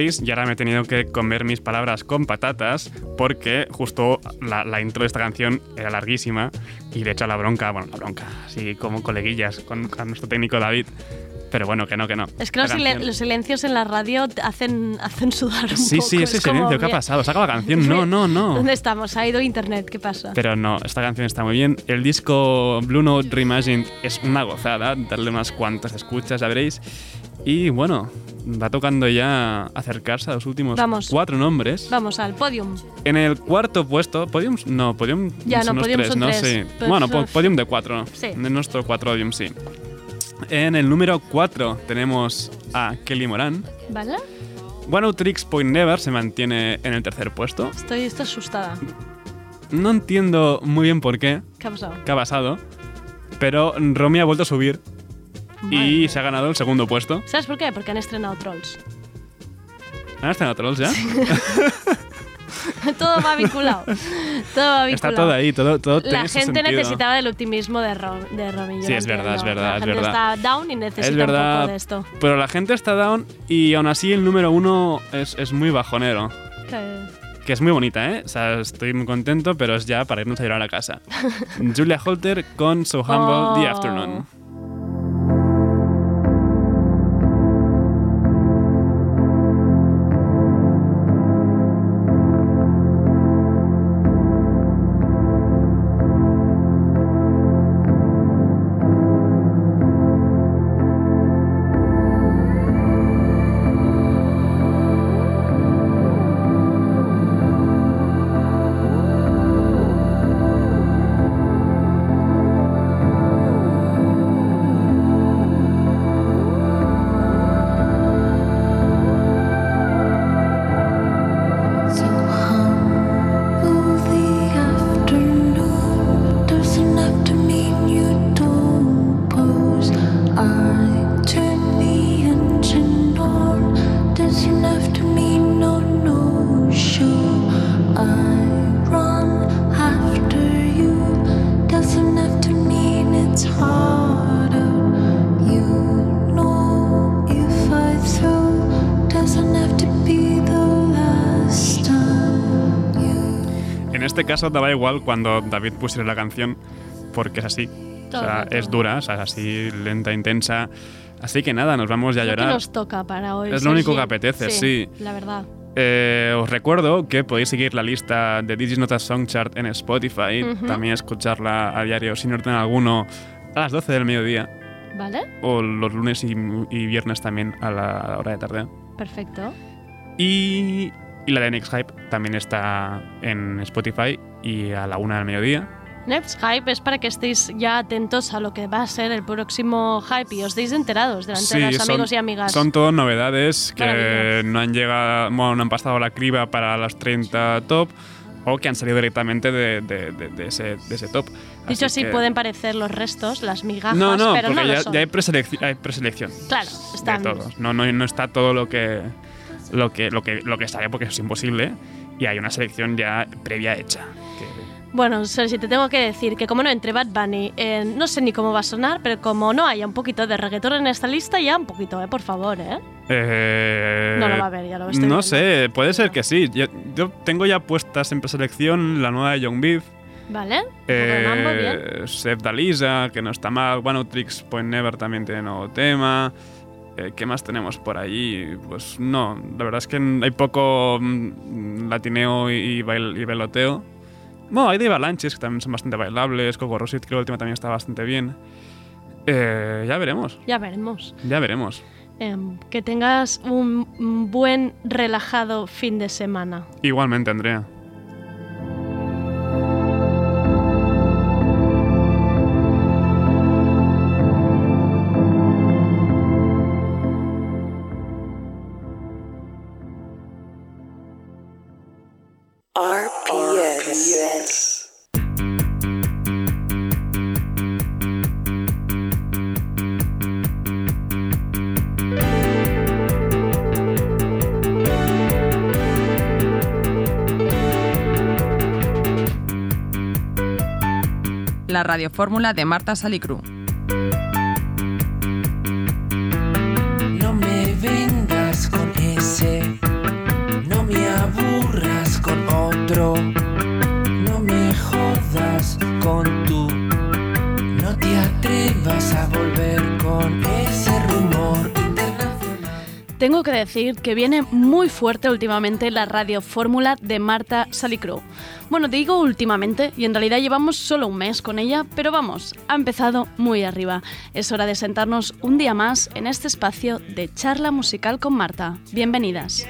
Y ahora me he tenido que comer mis palabras con patatas porque justo la, intro de esta canción era larguísima y le he hecho la bronca, bueno, la bronca, así como coleguillas con, nuestro técnico David. Pero bueno, que no, que no. Es que los, silen- los silencios en la radio hacen, hacen sudar un Sí, poco. sí, ese es como silencio, ¿qué ha pasado? ¿Se acaba la canción? No, no, no. [laughs] ¿Dónde estamos? Ha ido internet, ¿qué pasa? Pero no, esta canción está muy bien. El disco Blue Note Reimagined es una gozada, darle unas cuantas escuchas, ya veréis. Y bueno, va tocando ya acercarse a los últimos Vamos. cuatro nombres. Vamos al podium. En el cuarto puesto, podium, no, podium Ya, son no, los podium tres, son ¿no? tres. Sí. Pues, bueno, po- podium de cuatro. Sí. En nuestro cuatro podium, sí. En el número cuatro tenemos a Kelly Moran. ¿Vale? One Tricks Point Never se mantiene en el tercer puesto. Estoy, estoy asustada. No entiendo muy bien por qué. ¿Qué ha pasado? qué ha pasado, pero Romy ha vuelto a subir y se ha ganado el segundo puesto. ¿Sabes por qué? Porque han estrenado Trolls. ¿Han estrenado Trolls ya? [laughs] [laughs] todo va vinculado. [laughs] Todo va vinculado. Está todo ahí, todo, todo La gente necesitaba del optimismo de, Rom, de yo Sí, es verdad, es verdad, La es gente verdad. está down y necesita Es un poco de esto. pero la gente está down y aún así el número uno es, es muy bajonero. Que- Que es muy bonita, ¿eh? O sea, estoy muy contento, pero es ya para irnos a llorar a casa. [laughs] Julia Holter con So Humble The Oh. Afternoon. Caso daba igual cuando David pusiera la canción, porque es así. Todo o sea, es dura, o sea, es así lenta, intensa. Así que nada, nos vamos ya a Lo que llorar. nos toca para hoy. Es lo único que apetece, sí. La verdad. Eh, os recuerdo que podéis seguir la lista de Digis Notas Song Chart en Spotify, Ujú. también escucharla a diario sin orden alguno a las 12 del mediodía ¿Vale? o los lunes y, y viernes también a la, a la hora de tarde. Perfecto. Y, y la de Next Hype también está en Spotify y a la una del mediodía. Next Hype es para que estéis ya atentos a lo que va a ser el próximo hype y os deis enterados delante de los son- amigos y amigas. Son todas novedades que no han llegado, bueno, no han pasado la criba para las 30 top o que han salido directamente de, de- de- de ese, ese top. Dicho así, que- pueden parecer los restos, las migajas, No, no, pero porque no lo ya, son. ya hay, preselecci- hay preselección Claro, están. de todos. No, no, no está todo lo que, lo que, lo que, lo que sale porque es imposible y hay una selección ya previa hecha. Bueno, Sergi, te tengo que decir que como no entre Bad Bunny, eh, no sé ni cómo va a sonar, pero como no haya un poquito de reggaetón en esta lista, ya un poquito, eh, por favor, ¿eh? Eh, No lo va a ver, ya lo estoy No viendo. sé, puede ser que sí. Yo, yo tengo ya puestas en preselección la nueva de Young Beef. ¿Vale? Eh, Seth Dalisa, que no está mal. One Tricks Point Never también tiene nuevo tema. Eh, ¿Qué más tenemos por allí? Pues no, la verdad es que hay poco mm, latineo y, bail- y bailoteo. Bueno, hay de Avalanches que también son bastante bailables. Coco Rosit, que la última también está bastante bien. Eh, ya veremos, Ya veremos. ya veremos. Em, que tengas un buen, relajado fin de semana. Igualmente, Andrea. Yes. La radiofórmula de Marta Salicru. Tengo que decir que viene muy fuerte últimamente la radiofórmula de Marta Salicru. Bueno, digo últimamente y en realidad llevamos solo un mes con ella, pero vamos, ha empezado muy arriba. Es hora de sentarnos un día más en este espacio de charla musical con Marta. Bienvenidas.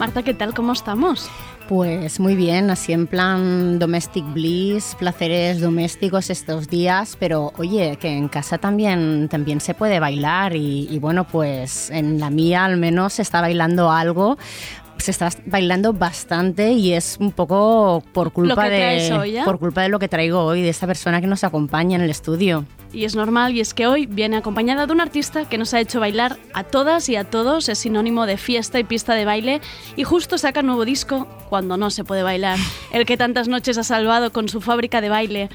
Marta, ¿qué tal? ¿Cómo estamos? Pues muy bien, así en plan domestic bliss, placeres domésticos estos días, pero oye, que en casa también, también se puede bailar y, y bueno, pues en la mía al menos se está bailando algo se está bailando bastante y es un poco por culpa de hoy, ¿eh? por culpa de lo que traigo hoy de esta persona que nos acompaña en el estudio. Y es normal, y es que hoy viene acompañada de un artista que nos ha hecho bailar a todas y a todos, es sinónimo de fiesta y pista de baile, y justo saca nuevo disco cuando no se puede bailar, [laughs] el que tantas noches ha salvado con su fábrica de baile.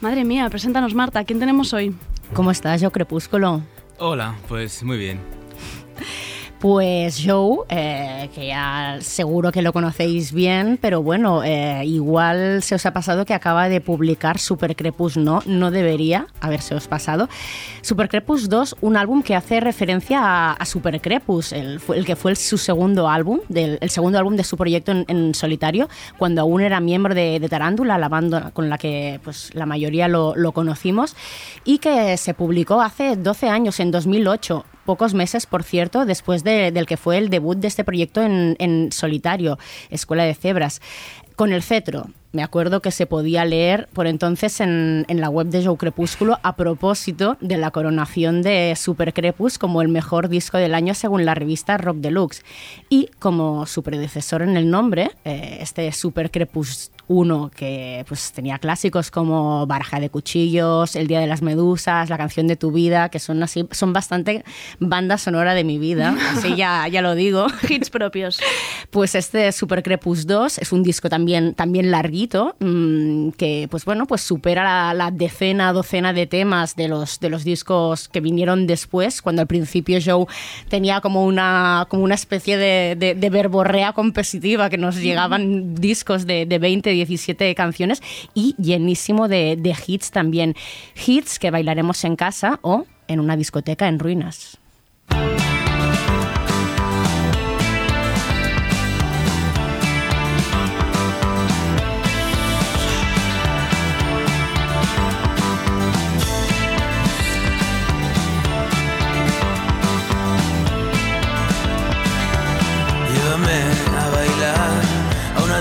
Madre mía, preséntanos Marta, ¿quién tenemos hoy? ¿Cómo estás, yo Crepúsculo? Hola, pues muy bien. [laughs] Pues Joe, eh, que ya seguro que lo conocéis bien, pero bueno, eh, igual se os ha pasado que acaba de publicar Super Crepus No, no debería haberse os pasado. Super Crepus 2, un álbum que hace referencia a, Super Crepus, el, que fue su segundo álbum, el segundo álbum de su proyecto en, solitario, cuando aún era miembro de, de Tarántula, la banda con la que pues, la mayoría lo, lo conocimos, y que se publicó hace 12 años, en 2008 pocos meses, por cierto, después de- del que fue el debut de este proyecto en, en solitario, Escuela de Cebras. Con el cetro, me acuerdo que se podía leer por entonces en, en la web de Joe Crepúsculo a propósito de la coronación de Super Crepus como el mejor disco del año según la revista Rock Deluxe. Y como su predecesor en el nombre, eh, este Super Crepus 1 que pues tenía clásicos como Baraja de Cuchillos, El Día de las Medusas, La Canción de tu Vida, que son así, son bastante banda sonora de mi vida, [laughs] así ya, ya lo digo. Hits propios. Pues este Super Crepus 2 es un disco también, también larguito, mmm, que pues bueno, pues supera la, la, decena, docena de temas de los, de los discos que vinieron después, cuando al principio Joe tenía como una, como una especie de, de, de verborrea competitiva, que nos llegaban discos de, de 20, 17 canciones y llenísimo de, de hits también. Hits que bailaremos en casa o en una discoteca en ruinas.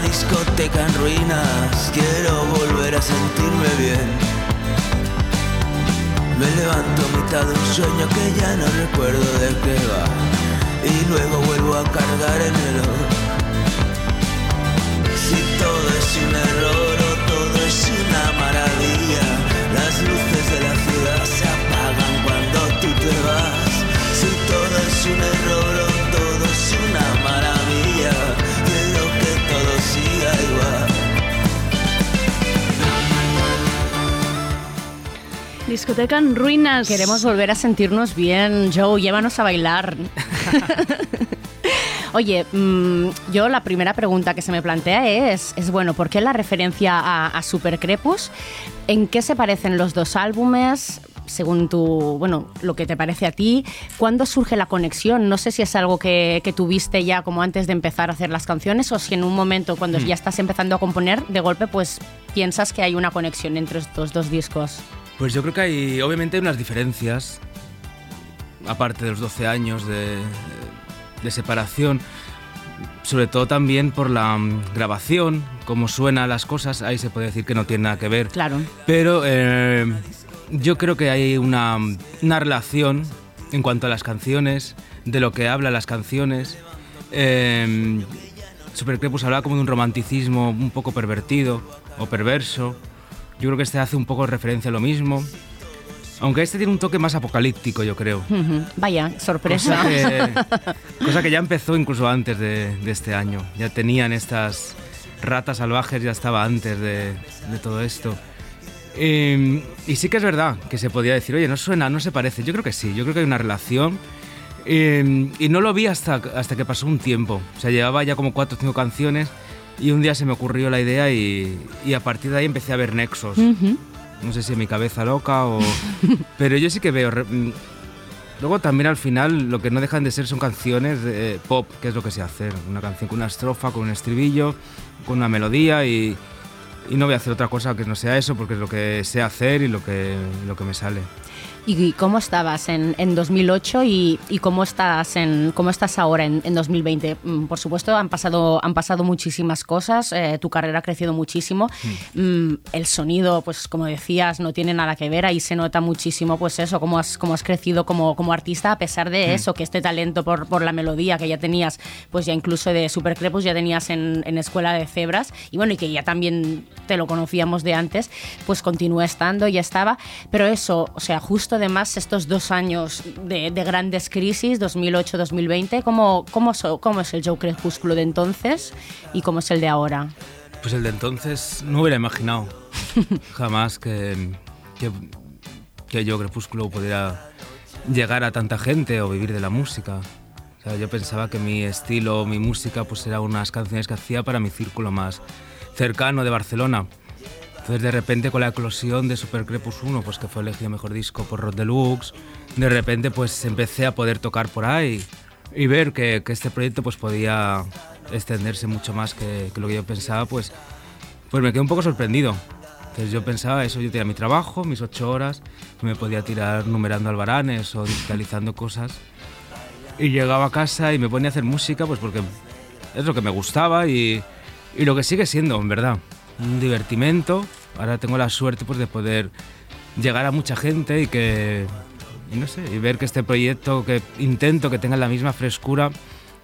Discoteca en ruinas. Quiero volver a sentirme bien. Me levanto a mitad de un sueño que ya no recuerdo de qué va. Y luego vuelvo a cargar en el Si todo es un error o todo es una maravilla, las luces de la ciudad se apagan cuando tú te vas. Si todo es un error o todo es una maravilla, Discoteca en ruinas. Queremos volver a sentirnos bien. Joe, llévanos a bailar. [laughs] Oye, mmm, yo la primera pregunta que se me plantea es, es bueno, ¿por qué la referencia a, a Super Crepus? ¿En qué se parecen los dos álbumes? Según tu, bueno, lo que te parece a ti, ¿cuándo surge la conexión? No sé si es algo que, que tuviste ya como antes de empezar a hacer las canciones o si en un momento cuando Mm. ya estás empezando a componer, de golpe pues piensas que hay una conexión entre estos dos discos. Pues yo creo que hay, obviamente, hay unas diferencias, aparte de los 12 años de, de separación, sobre todo también por la mm, grabación, cómo suenan las cosas, ahí se puede decir que no tiene nada que ver. Claro. Pero eh, yo creo que hay una, una relación en cuanto a las canciones, de lo que hablan las canciones. Eh, Super Crepus hablaba como de un romanticismo un poco pervertido o perverso. Yo creo que este hace un poco referencia a lo mismo. Aunque este tiene un toque más apocalíptico, yo creo. Ujú. Vaya, sorpresa. Cosa que, [laughs] cosa que ya empezó incluso antes de, de este año. Ya tenían estas ratas salvajes, ya estaba antes de, de todo esto. Eh, y sí que es verdad que se podía decir, oye, no suena, no se parece. Yo creo que sí, yo creo que hay una relación. Eh, y no lo vi hasta, hasta que pasó un tiempo. O sea, llevaba ya como cuatro o cinco canciones y un día se me ocurrió la idea y, y a partir de ahí empecé a ver nexos. No sé si en mi cabeza loca o... [laughs] Pero yo sí que veo... mm, Luego también al final lo que no dejan de ser son canciones de pop, que es lo que sé hacer. Una canción con una estrofa, con un estribillo, con una melodía y, y no voy a hacer otra cosa que no sea eso porque es lo que sé hacer y lo que, lo que me sale. ¿Y cómo estabas en, en 2008 y, y cómo, estás en, cómo estás ahora en, en 2020? Mm, Por supuesto, han pasado, han pasado muchísimas cosas, eh, tu carrera ha crecido muchísimo, Mm, el sonido, pues como decías, no tiene nada que ver, ahí se nota muchísimo, pues eso, cómo has, cómo has crecido como, como artista, a pesar de Mm. eso, que este talento por, por la melodía que ya tenías, pues ya incluso de Supercrepus ya tenías en, en Escuela de Cebras, y bueno, y que ya también te lo conocíamos de antes, pues continúa estando, ya estaba, pero eso, o sea, justo además estos dos años de, de grandes crisis, 2008-2020, ¿cómo, cómo, so- ¿cómo es el Joe Crepúsculo de entonces y cómo es el de ahora? Pues el de entonces no hubiera imaginado [laughs] jamás que, que, que yo, Crepúsculo, pudiera llegar a tanta gente o vivir de la música. O sea, yo pensaba que mi estilo, mi música, pues era unas canciones que hacía para mi círculo más cercano de Barcelona. Entonces de repente con la eclosión de Super Crepus 1, pues que fue elegido mejor disco por Rod Deluxe, de repente pues empecé a poder tocar por ahí y ver que, este proyecto pues podía extenderse mucho más que, que lo que yo pensaba, pues, pues me quedé un poco sorprendido. Entonces yo pensaba eso, yo tenía mi trabajo, mis ocho horas, me podía tirar numerando albaranes o digitalizando cosas. Y llegaba a casa y me ponía a hacer música, pues porque es lo que me gustaba y, y lo que sigue siendo, en verdad. Un divertimento. Ahora tengo la suerte pues, de poder llegar a mucha gente y que, y no sé, y ver que este proyecto que intento que tenga la misma frescura,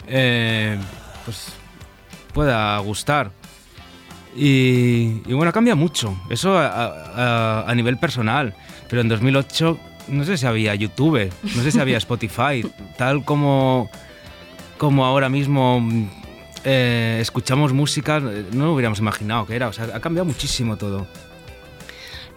eh, pues pueda gustar. Y, y bueno, cambia mucho. Eso a, a- a nivel personal. Pero en 2008 no sé si había YouTube, no sé si había [laughs] Spotify. Tal como, como ahora mismo eh, escuchamos música, eh, no lo hubiéramos imaginado que era. O sea, ha cambiado muchísimo todo.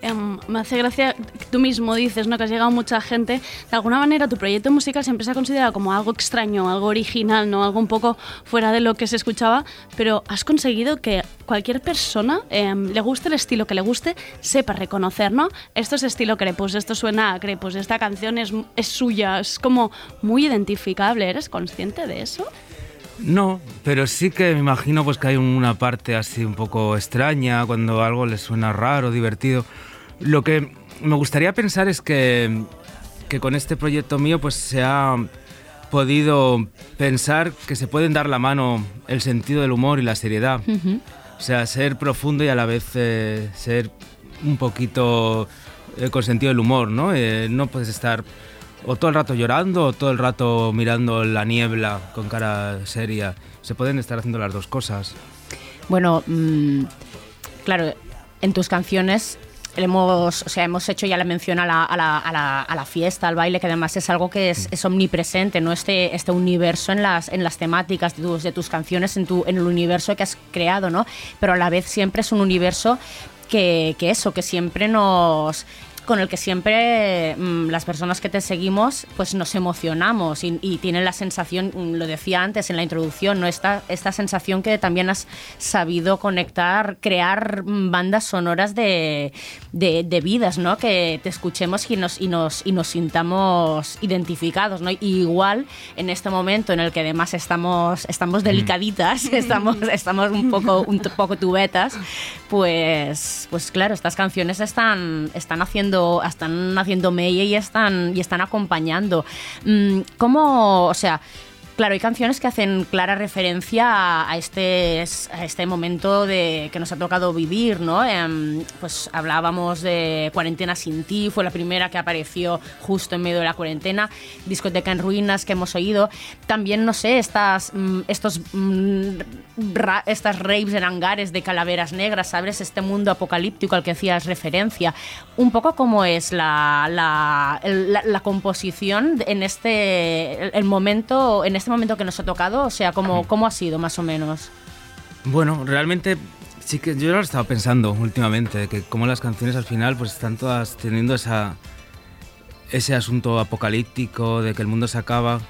Em, me hace gracia, tú mismo dices, ¿no? Que has llegado mucha gente. De alguna manera, tu proyecto musical siempre se ha considerado como algo extraño, algo original, ¿no? Algo un poco fuera de lo que se escuchaba, pero has conseguido que cualquier persona, em, le guste el estilo que le guste, sepa reconocer, ¿no? Esto es estilo Crepus, esto suena a Crepus, esta canción es, es suya, es como muy identificable. ¿Eres consciente de eso? No, pero sí que me imagino pues que hay una parte así un poco extraña cuando algo les suena raro, divertido. Lo que me gustaría pensar es que, que con este proyecto mío pues se ha podido pensar que se pueden dar la mano el sentido del humor y la seriedad. O sea, ser profundo y a la vez eh, ser un poquito eh, con sentido del humor, ¿no? Eh, no puedes estar o todo el rato llorando o todo el rato mirando la niebla con cara seria. Se pueden estar haciendo las dos cosas. Bueno, mm, claro, en tus canciones hemos, o sea, hemos hecho ya la mención a la, a la- a la- fiesta, al baile, que además es algo que es, es omnipresente, ¿no? Este, este universo en las, en las temáticas de tus, de tus canciones, en, tu, en el universo que has creado, ¿no? Pero a la vez siempre es un universo que, que eso, que siempre nos con el que siempre mm, las personas que te seguimos pues nos emocionamos y, y tienen la sensación, mm, lo decía antes en la introducción, ¿no? esta, esta sensación que también has sabido conectar, crear mm, bandas sonoras de, de, de vidas, ¿no? que te escuchemos y nos, y nos, y nos sintamos identificados. ¿no? Y igual en este momento en el que además estamos, estamos delicaditas, [laughs] estamos, estamos un poco, un poco tubetas, pues, pues claro, estas canciones están, están haciendo, están haciendo mella y están, y están acompañando. Mm, ¿Cómo, o sea, Claro, hay canciones que hacen clara referencia a, a este, a este momento de, que nos ha tocado vivir, ¿no? Em, pues hablábamos de Cuarentena sin ti, fue la primera que apareció justo en medio de la cuarentena, Discoteca en Ruinas que hemos oído. También, no sé, estas, mm, estos, mm, ra- estas raves en hangares de calaveras negras, ¿sabes? Este mundo apocalíptico al que hacías referencia. Un poco como es la, la, la- la composición en este el momento en este momento que nos ha tocado, o sea, ¿cómo, cómo ha sido más o menos? Bueno, realmente sí que yo lo he estado pensando últimamente, que como las canciones al final pues están todas teniendo esa, ese asunto apocalíptico de que el mundo se acaba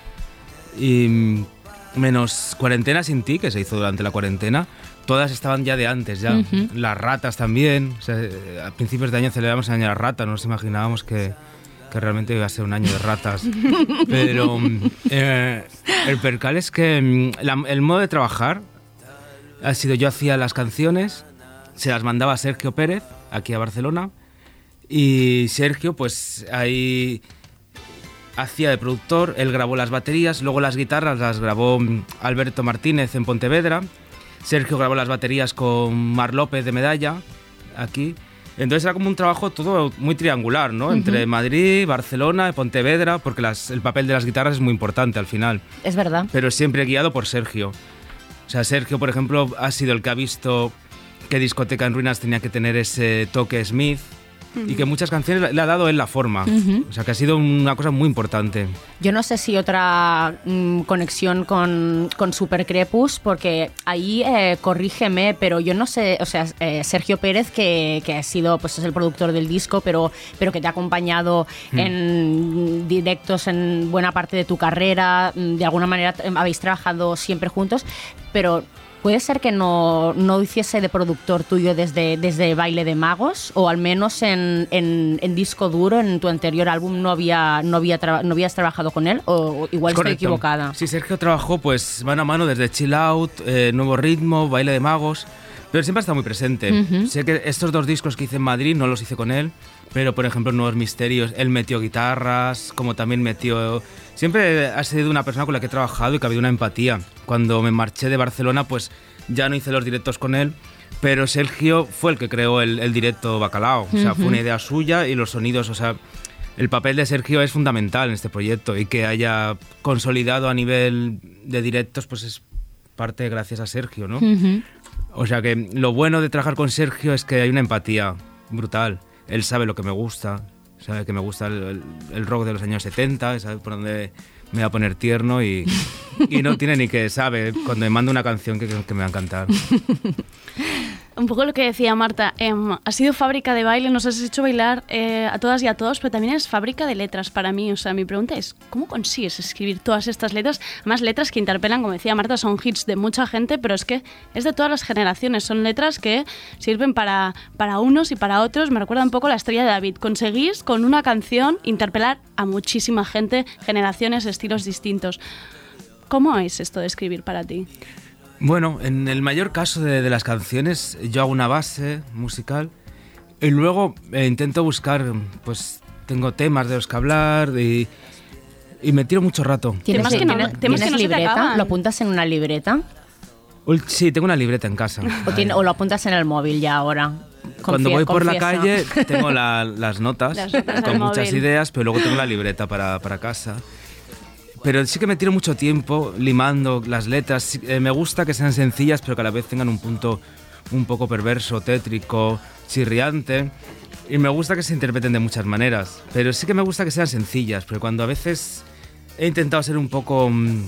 y mm, menos Cuarentena sin ti, que se hizo durante la cuarentena, todas estaban ya de antes, ya. Las ratas también, o sea, eh, a principios de año celebramos el año de la rata, no nos imaginábamos que, que realmente iba a ser un año de ratas. [laughs] Pero eh, el percal es que mm, el modo de trabajar ha sido yo hacía las canciones, se las mandaba a Sergio Pérez, aquí a Barcelona, y Sergio pues ahí hacía de productor, él grabó las baterías, luego las guitarras las grabó mm, Alberto Martínez en Pontevedra, Sergio grabó las baterías con Mar López de Medalla, aquí. Entonces era como un trabajo todo muy triangular, ¿no? Entre Ujú. Madrid, Barcelona, Pontevedra, porque las- el papel de las guitarras es muy importante al final Es verdad. pero siempre guiado por Sergio. O sea, Sergio, por ejemplo, ha sido el que ha visto que Discoteca en Ruinas tenía que tener ese toque Smith y que muchas canciones le ha dado él la forma. Ujú. O sea, que ha sido una cosa muy importante. Yo no sé si otra mm, conexión con, con Super Crepus, porque ahí eh, corrígeme, pero yo no sé, o sea, eh, Sergio Pérez, que, que ha sido, pues es el productor del disco, pero, pero que te ha acompañado Mm. en directos en buena parte de tu carrera, mm, de alguna manera eh, habéis trabajado siempre juntos, pero ¿Puede ser que no, no hiciese de productor tuyo desde, desde Baile de Magos? O al menos en, en- en disco duro, en tu anterior álbum, no, había, no, había traba- no habías trabajado con él? ¿O igual estoy Correcto. equivocada? Sí, Sergio trabajó pues mano a mano desde Chill Out, eh, Nuevo Ritmo, Baile de Magos, pero siempre ha estado muy presente. Sé que estos dos discos que hice en Madrid no los hice con él, pero por ejemplo Nuevos Misterios él metió guitarras, como también metió... Siempre ha sido una persona con la que he trabajado y que ha habido una empatía. Cuando me marché de Barcelona pues ya no hice los directos con él, pero Sergio fue el que creó el, el directo Bacalao. O sea, fue una idea suya y los sonidos, o sea, el papel de Sergio es fundamental en este proyecto y que haya consolidado a nivel de directos, pues es parte gracias a Sergio, ¿no? Ujú. O sea que lo bueno de trabajar con Sergio es que hay una empatía brutal. Él sabe lo que me gusta, sabe que me gusta el, rock de los años 70, sabe por dónde me va a poner tierno y, y no tiene ni que sabe cuando me manda una canción que, que me va a encantar. [laughs] Un poco lo que decía Marta, em, ha sido fábrica de baile, nos has hecho bailar eh, a todas y a todos, pero también es fábrica de letras para mí. O sea, mi pregunta es, ¿cómo consigues escribir todas estas letras? Además, letras que interpelan, como decía Marta, son hits de mucha gente, pero es que es de todas las generaciones. Son letras que sirven para, para unos y para otros. Me recuerda un poco la estrella de David. Conseguís con una canción interpelar a muchísima gente, generaciones, estilos distintos. ¿Cómo es esto de escribir para ti? Bueno, en el mayor caso de, de las canciones, yo hago una base musical y luego eh, intento buscar, pues tengo temas de los que hablar y, y me tiro mucho rato. ¿Tienes, Temas que no- tienes- temas que tienes no se te libreta? acaban. ¿Lo apuntas en una libreta? Sí, tengo una libreta en casa. [laughs] ¿O, tiene- o lo apuntas en el móvil ya ahora? Cuando Confía- voy por la calle [laughs] tengo la- las notas Las notas con muchas móvil. ideas, pero luego tengo la libreta para, para casa. Pero sí que me tiro mucho tiempo limando las letras. Eh, me gusta que sean sencillas, pero que a la vez tengan un punto un poco perverso, tétrico, chirriante. Y me gusta que se interpreten de muchas maneras. Pero sí que me gusta que sean sencillas, pero cuando a veces he intentado ser un poco mm,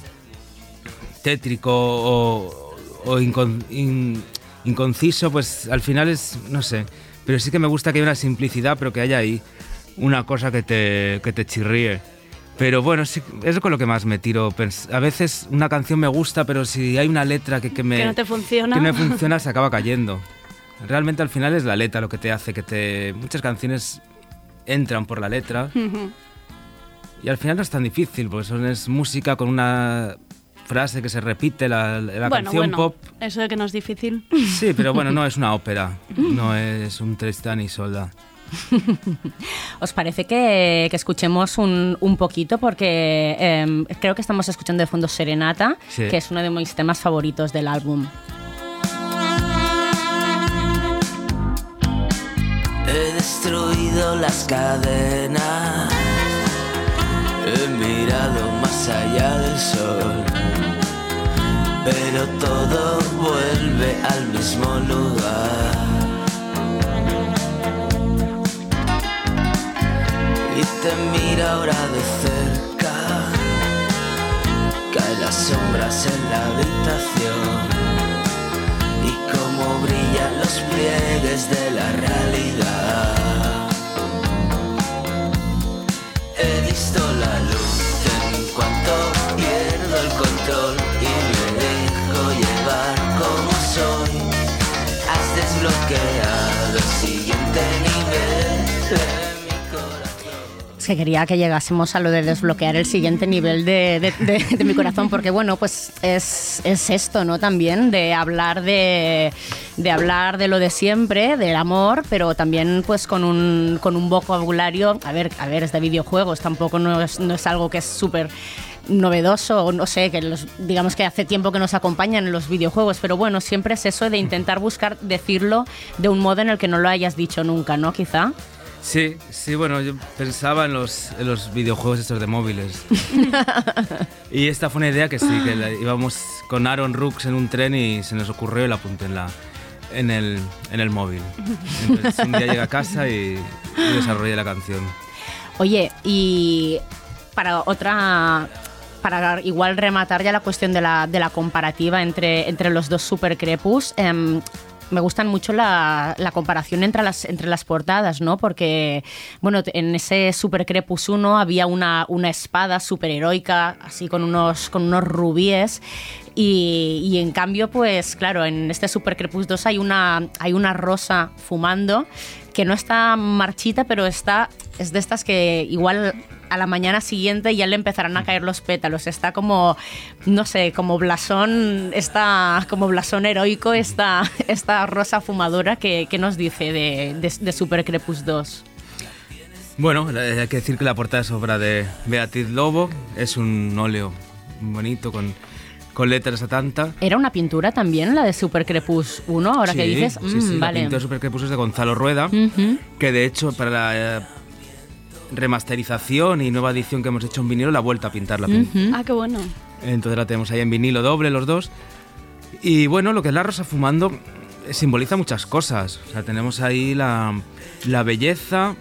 tétrico o, o incon- in- inconciso, pues al final es, no sé, pero sí que me gusta que haya una simplicidad, pero que haya ahí una cosa que te, que te chirríe. Pero bueno, sí, es con lo que más me tiro. A veces una canción me gusta, pero si hay una letra que, que me, Que no te funciona. que no me [laughs] funciona, se acaba cayendo. Realmente al final es la letra lo que te hace que te... Muchas canciones entran por la letra y al final no es tan difícil, porque son, es música con una frase que se repite, la, la bueno, canción bueno, pop. eso de que no es difícil. Sí, pero bueno, no es una [laughs] ópera, no es un Tristán y Solda. [laughs] ¿Os parece que, que escuchemos un, un poquito? Porque em, creo que estamos escuchando de fondo Serenata, Sí. que es uno de mis temas favoritos del álbum. He destruido las cadenas. He mirado más allá del sol. Pero todo vuelve al mismo lugar. Y te mira ahora de cerca. Caen las sombras en la habitación y cómo brillan los pliegues de la realidad. Que quería que llegásemos a lo de desbloquear el siguiente nivel de- de mi corazón, porque bueno, pues es, es esto, ¿no? También de hablar de, de hablar de lo de siempre, del amor, pero también pues con un, con un vocabulario, a ver, a ver, es de videojuegos, tampoco no es, no es algo que es súper novedoso, o no sé, que los, digamos que hace tiempo que nos acompañan en los videojuegos, pero bueno, siempre es eso de intentar buscar decirlo de un modo en el que no lo hayas dicho nunca, ¿no? Quizá. Sí, sí, bueno, yo pensaba en los, en los videojuegos estos de móviles. [laughs] y esta fue una idea que sí, que la- íbamos con Aaron Rooks en un tren y se nos ocurrió y la apunté en, la, en, el, en el móvil. Entonces un día llegué a casa y, y desarrollé la canción. Oye, y para otra. Para igual rematar ya la cuestión de la, de la comparativa entre, entre los dos supercrepus, em, me gustan mucho la, la comparación entre las, entre las portadas, ¿no? Porque, bueno, en ese Supercrepus 1 había una, una espada superheroica, así con unos, con unos rubíes. Y, y en cambio, pues claro, en este Supercrepus 2 hay una, hay una rosa fumando que no está marchita, pero está es de estas que igual a la mañana siguiente ya le empezarán a caer los pétalos. Está como, no sé, como blasón, está como blasón heroico esta, esta rosa fumadora que, que nos dice de, de, de Supercrepus 2. Bueno, hay que decir que la portada es obra de Beatriz Lobo, es un óleo bonito con, con letras a tanta. ¿Era una pintura también la de Supercrepus 1? Ahora que dices, Mm, sí, la vale. pintura de Supercrepus es de Gonzalo Rueda, que de hecho para la remasterización y nueva edición que hemos hecho en vinilo la ha vuelto a pintar la pintura. Ah, qué bueno. Entonces la tenemos ahí en vinilo doble los dos. Y bueno, lo que es la rosa fumando simboliza muchas cosas. O sea, tenemos ahí la, la belleza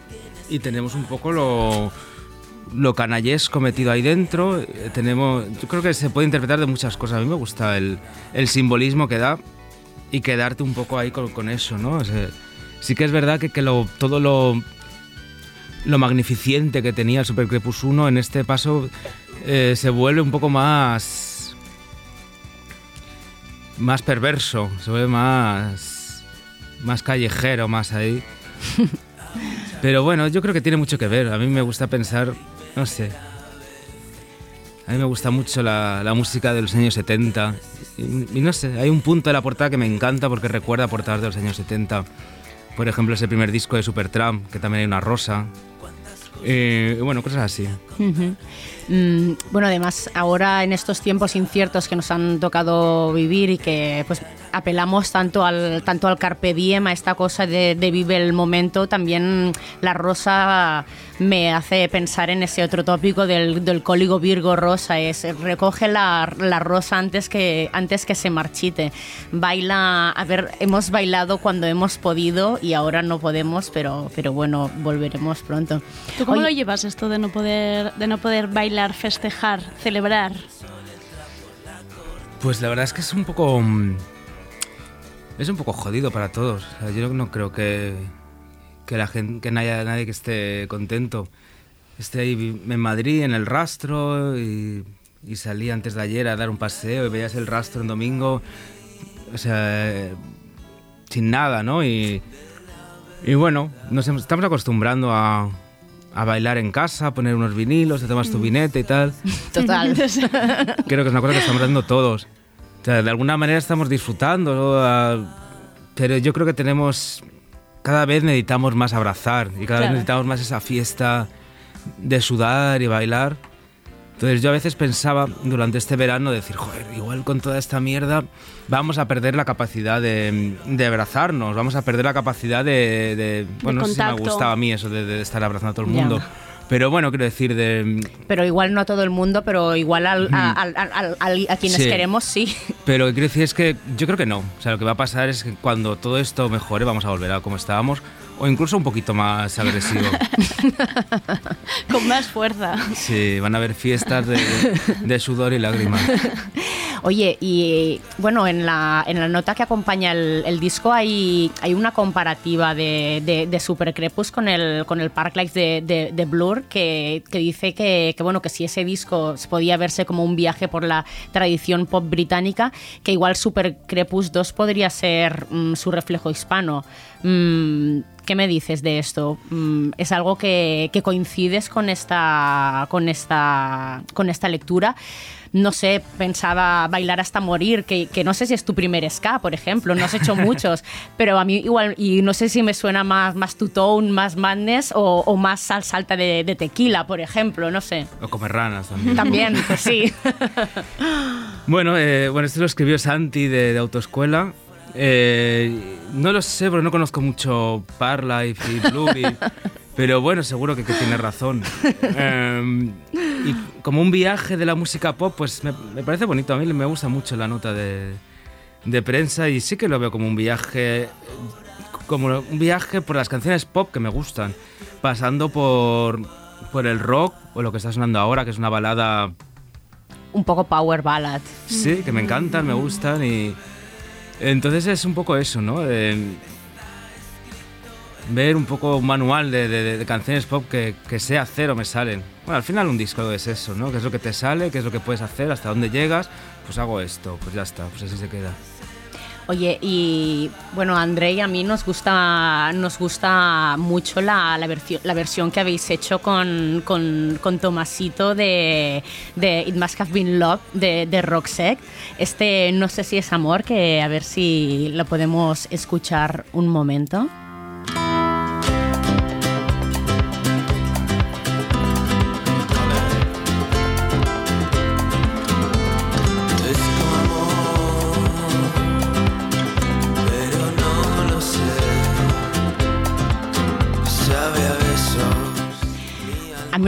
y tenemos un poco lo, lo canallesco metido ahí dentro. Eh, Tenemos, yo creo que se puede interpretar de muchas cosas. A mí me gusta el, el simbolismo que da y quedarte un poco ahí con, con eso, ¿no? O sea, sí que es verdad que, que lo, todo lo, lo magnificente que tenía el Super Crepus 1 en este paso eh, se vuelve un poco más más perverso, se vuelve más más callejero, más ahí. [laughs] Pero bueno, yo creo que tiene mucho que ver. A mí me gusta pensar, no sé. A mí me gusta mucho la, la música de los años 70. Y, y no sé, hay un punto de la portada que me encanta porque recuerda portadas de los años 70. Por ejemplo, ese primer disco de Supertramp, que también hay una rosa. Eh, bueno, cosas así. Mm, bueno, además, ahora en estos tiempos inciertos que nos han tocado vivir y que pues apelamos tanto al, tanto al carpe diem, a esta cosa de, de vive el momento, también la rosa me hace pensar en ese otro tópico del, del código Virgo rosa, es recoge la, la rosa antes que, antes que se marchite. Baila, a ver, hemos bailado cuando hemos podido y ahora no podemos, pero, pero bueno, volveremos pronto. ¿Tú cómo lo llevas esto de no poder, de no poder bailar, festejar, celebrar? Pues la verdad es que es un poco. mm, Es un poco jodido para todos. O sea, yo no creo que, que la gente, que no haya nadie que esté contento. Esté ahí en Madrid, en el rastro, y, y salí antes de ayer a dar un paseo y veías el rastro en domingo. O sea, sin nada, ¿no? Y, y bueno, nos estamos acostumbrando a, a bailar en casa, a poner unos vinilos, te tomas tu vinete y tal. [laughs] Total. Creo que es una cosa que estamos haciendo todos. O sea, de alguna manera estamos disfrutando, ¿no? Ah, pero yo creo que tenemos cada vez necesitamos más abrazar y cada vez necesitamos más esa fiesta de sudar y bailar. Entonces yo a veces pensaba durante este verano decir, joder, igual con toda esta mierda vamos a perder la capacidad de, de abrazarnos, vamos a perder la capacidad de... de- bueno, no sé si me gustaba a mí eso de, de estar abrazando a todo el mundo. Pero bueno, quiero decir, de, Pero igual no a todo el mundo, pero igual al- a, al- a quienes Sí. queremos, sí. Pero lo que quiero decir es que yo creo que no. O sea, lo que va a pasar es que cuando todo esto mejore vamos a volver a como estábamos o incluso un poquito más agresivo. [laughs] Con más fuerza. Sí, van a haber fiestas de, de sudor y lágrimas. Oye, y bueno, en la, en la nota que acompaña el, el disco hay, hay una comparativa de, de, de Super Crepus con el, con el Parklife de, de, de Blur que, que dice que, que, bueno, que si ese disco podía verse como un viaje por la tradición pop británica, que igual Super Crepus 2 podría ser mm, su reflejo hispano. Mm, ¿Qué me dices de esto? Mm, ¿Es algo que, que coincides con esta, con, esta, con esta lectura? No sé, pensaba bailar hasta morir, que, que no sé si es tu primer ska, por ejemplo, no has hecho [laughs] muchos, pero a mí igual, y no sé si me suena más, más Tone, más Madness o, o más sal salta de, de tequila, por ejemplo, no sé. O comer ranas también. También, pues sí. [laughs] Bueno, eh, bueno, esto lo escribió Santi de, de Autoescuela. Eh, no lo sé porque no conozco mucho Parlife y Blur, y- [laughs] pero bueno, seguro que, que tiene razón. [laughs] Eh, y como un viaje de la música pop, pues me, me parece bonito. A mí me gusta mucho la nota de, de prensa y sí que lo veo como un viaje, como un viaje por las canciones pop que me gustan, pasando por, por el rock o lo que está sonando ahora, que es una balada Un poco power ballad. Sí, que me encantan, me gustan y... Entonces es un poco eso, ¿no? Eh, ver un poco un manual de, de- canciones pop que, que sé hacer o me salen. Bueno, al final un disco es eso, ¿no? ¿Qué es lo que te sale? ¿Qué es lo que puedes hacer? ¿Hasta dónde llegas? Pues hago esto, pues ya está, pues así se queda. Oye, y bueno, André y a mí nos gusta, nos gusta mucho la, la, versión, la versión que habéis hecho con, con, con Tomasito de, de It Must Have Been Love de, de. Este no sé si es amor, que a ver si lo podemos escuchar un momento.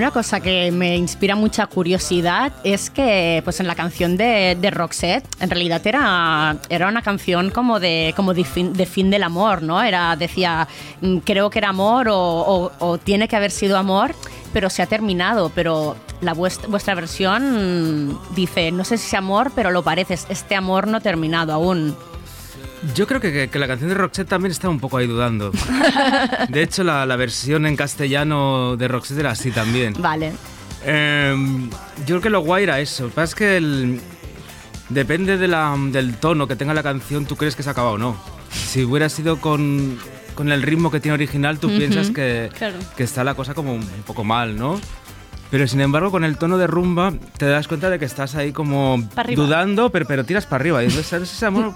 Una cosa que me inspira mucha curiosidad es que pues en la canción de, de Roxette en realidad era, era una canción como de, como de, fin, de fin del amor, ¿no? Era, decía, mm, creo que era amor o, o- o tiene que haber sido amor, pero se ha terminado. Pero la vuestra, vuestra versión dice, no sé si es amor, pero lo parece, este amor no terminado aún. Yo creo que, que- que la canción de Roxette también está un poco ahí dudando. [laughs] De hecho, la, la versión en castellano de Roxette era así también. Vale. Eh, yo creo que lo guay era eso. Lo que pasa es que el- depende de la- del tono que tenga la canción, tú crees que se acaba o no. Si hubiera sido con, con el ritmo que tiene original, tú Ujú, piensas que, claro. que está la cosa como un poco mal, ¿no? Pero sin embargo, con el tono de rumba, te das cuenta de que estás ahí como dudando, pero, pero tiras para arriba. Y dices, "¿Sabes ese amor?".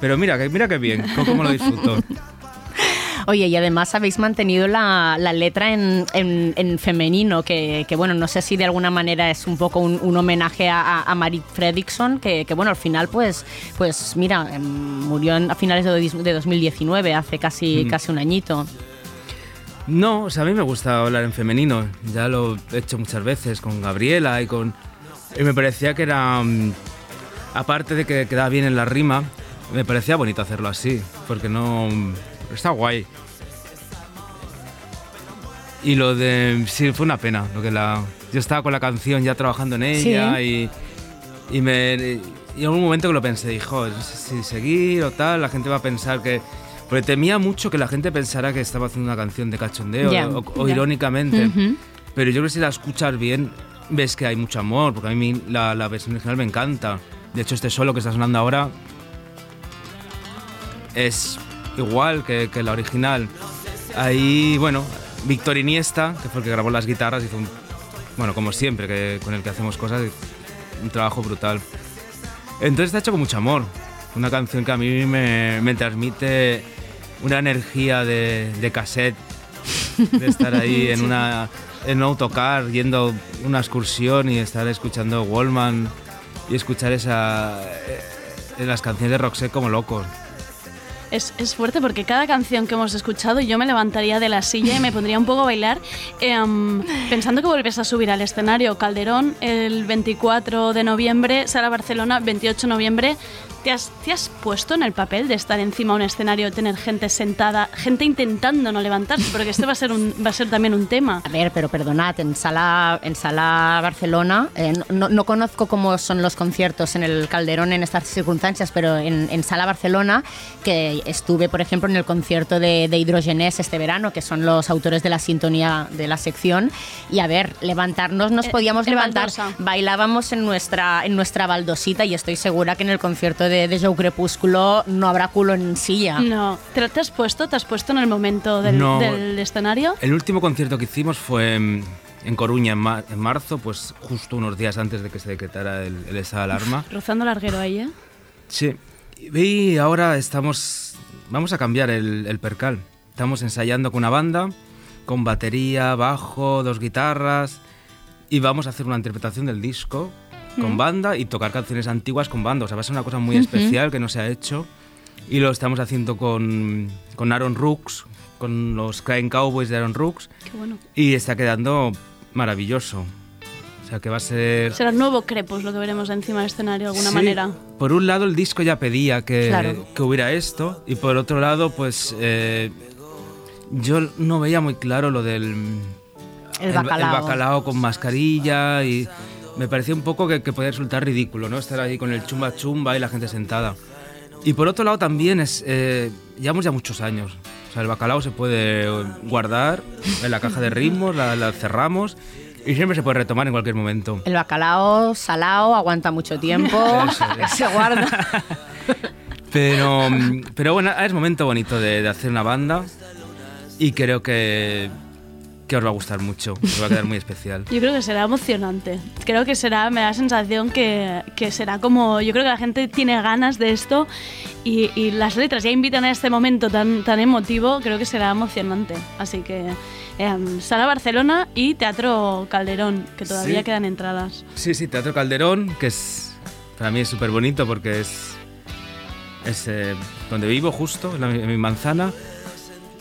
Pero mira, que- mira qué bien, cómo, lo disfruto. [laughs] Oye, y además habéis mantenido la, la letra en, en- en femenino, que, que, bueno, no sé si de alguna manera es un poco un, un homenaje a, a, Marit Fredriksson, que, que, bueno, al final, pues, pues mira, em, murió en- a finales de, de 2019, hace casi, Mm. casi un añito. No, o sea, a mí me gusta hablar en femenino. Ya lo he hecho muchas veces con Gabriela y con... Y me parecía que era... mm, Aparte de que quedaba bien en la rima, me parecía bonito hacerlo así, porque no... Está guay. Y lo de... Sí, fue una pena. Lo que la... Yo estaba con la canción ya trabajando en ella y... Y me... Y en un momento que lo pensé, dijo, no sé si seguir o tal, la gente va a pensar que... Porque temía mucho que la gente pensara que estaba haciendo una canción de cachondeo o, irónicamente. Pero yo creo que si la escuchas bien, ves que hay mucho amor, porque a mí la, la versión original me encanta. De hecho, este solo que está sonando ahora es igual que, que la original. Ahí, bueno, Víctor Iniesta, que fue el que grabó las guitarras, hizo un, bueno, como siempre, que, con el que hacemos cosas, un trabajo brutal. Entonces está hecho con mucho amor. Una canción que a mí me, me transmite una energía de, de cassette, de estar ahí [laughs] en, una, en un autocar, yendo una excursión y estar escuchando Wallman y escuchar esa, eh, las canciones de Roxette como locos. Es, es fuerte porque cada canción que hemos escuchado yo me levantaría de la silla y me pondría un poco a bailar em, pensando que vuelves a subir al escenario Calderón el 24 de noviembre, Sala Barcelona 28 de noviembre. ¿Te has, ¿Te has puesto en el papel de estar encima de un escenario, tener gente sentada, gente intentando no levantarse? Porque este va a ser, un, va a ser también un tema. A ver, pero perdonad, en Sala, en sala Barcelona, eh, no, no conozco cómo son los conciertos en el Calderón en estas circunstancias, pero en, en Sala Barcelona, que estuve, por ejemplo, en el concierto de, de Hidrogenés este verano, que son los autores de la sintonía de la sección, y a ver, levantarnos nos Eh, podíamos levantar, baldosa. bailábamos en nuestra, en nuestra baldosita y estoy segura que en el concierto de, de Joe Crepúsculo no habrá culo en silla. No, ¿te, te has puesto? ¿Te has puesto en el momento del, No. del escenario? El último concierto que hicimos fue en, en Coruña en, ma- en marzo, pues justo unos días antes de que se decretara el, de alarma. Rozando larguero ahí, ¿eh? Sí. Y ahora estamos. Vamos a cambiar el, el percal. Estamos ensayando con una banda, con batería, bajo, dos guitarras. Y vamos a hacer una interpretación del disco con banda y tocar canciones antiguas con banda. O sea, va a ser una cosa muy especial que no se ha hecho. Y lo estamos haciendo con, con Aaron Rooks, con los Crying Cowboys de Aaron Rooks. Qué bueno. Y está quedando maravilloso. O sea, que va a ser... Será el nuevo Crepus lo que veremos encima del escenario de alguna Sí, manera. Por un lado, el disco ya pedía que, Claro. que hubiera esto, y por otro lado, pues eh, yo no veía muy claro lo del El bacalao. bacalao con mascarilla y me parecía un poco que, que podía resultar ridículo, ¿no? Estar ahí con el chumba chumba y la gente sentada. Y por otro lado también es, eh, llevamos ya muchos años. O sea, el bacalao se puede guardar en la caja de ritmos, la, la cerramos y siempre se puede retomar en cualquier momento. El bacalao salao aguanta mucho tiempo, [laughs] [laughs] se guarda. Pero, mm, pero bueno, es momento bonito de, de hacer una banda y creo que, que os va a gustar mucho, os va a quedar muy especial. [laughs] Yo creo que será emocionante. Creo que será, me da la sensación que, que será como. Yo creo que la gente tiene ganas de esto y, y las letras ya invitan a este momento tan, tan emotivo. Creo que será emocionante. Así que. em, Sala Barcelona y Teatro Calderón, que todavía Sí. quedan entradas. Sí, sí, Teatro Calderón, que es para mí es súper bonito porque es, es eh, donde vivo justo, en, la- en mi manzana.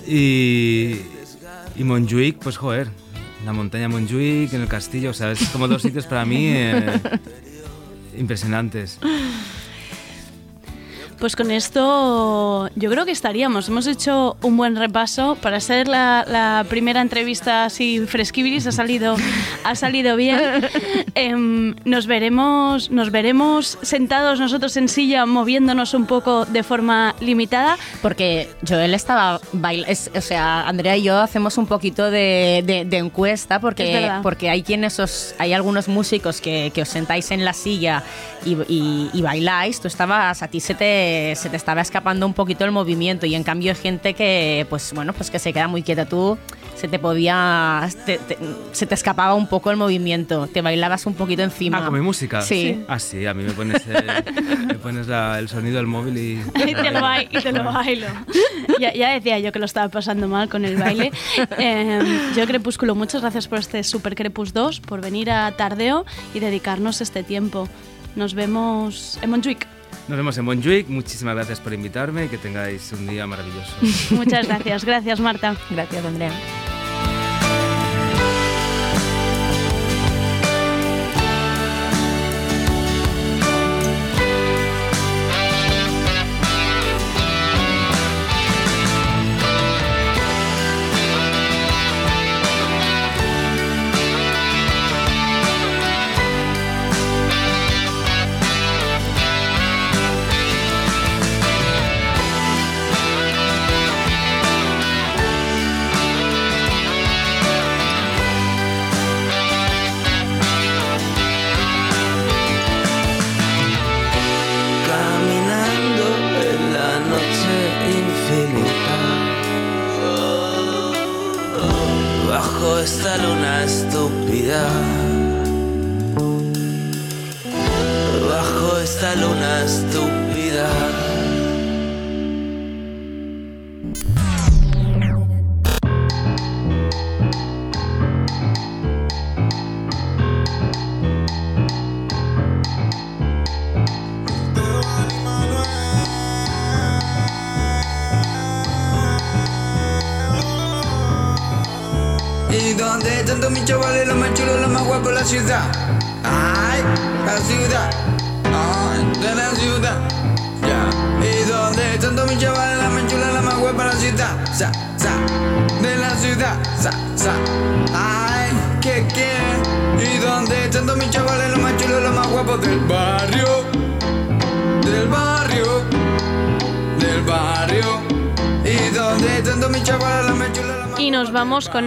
Y, y Montjuic, pues joder, la montaña Montjuic, en el castillo, o sea, es como dos sitios para mí eh, [laughs] impresionantes. Pues con esto yo creo que estaríamos. Hemos hecho un buen repaso. Para ser la, la primera entrevista así fresquibilis ha salido, ha salido bien. [laughs] Em, nos, veremos, nos veremos sentados nosotros en silla moviéndonos un poco de forma limitada. Porque Joel estaba bailando, o sea, Andrea y yo hacemos un poquito de, de- de encuesta Es porque, porque hay quienes os, hay algunos músicos que, que os sentáis en la silla y, y- y bailáis, tú estabas, a ti se te, se te estaba escapando un poquito el movimiento y en cambio hay gente que, pues bueno, pues que se queda muy quieta tú. Se te podía. te- te- se te escapaba un poco el movimiento, te bailabas un poquito encima. Ah, con mi música. Sí. Ah, sí, a mí me pones, eh, me pones la- el sonido del móvil y... [laughs] Y te lo, bai- y te lo bailo. Ya, ya decía yo que lo estaba pasando mal con el baile. [laughs] Eh, yo, Crepúsculo, muchas gracias por este Super Crepus 2, por venir a Tardeo y dedicarnos este tiempo. Nos vemos en Montjuic. Nos vemos en Montjuic. Muchísimas gracias por invitarme y que tengáis un día maravilloso. [laughs] Muchas gracias. Gracias, Marta. Gracias, Andrea.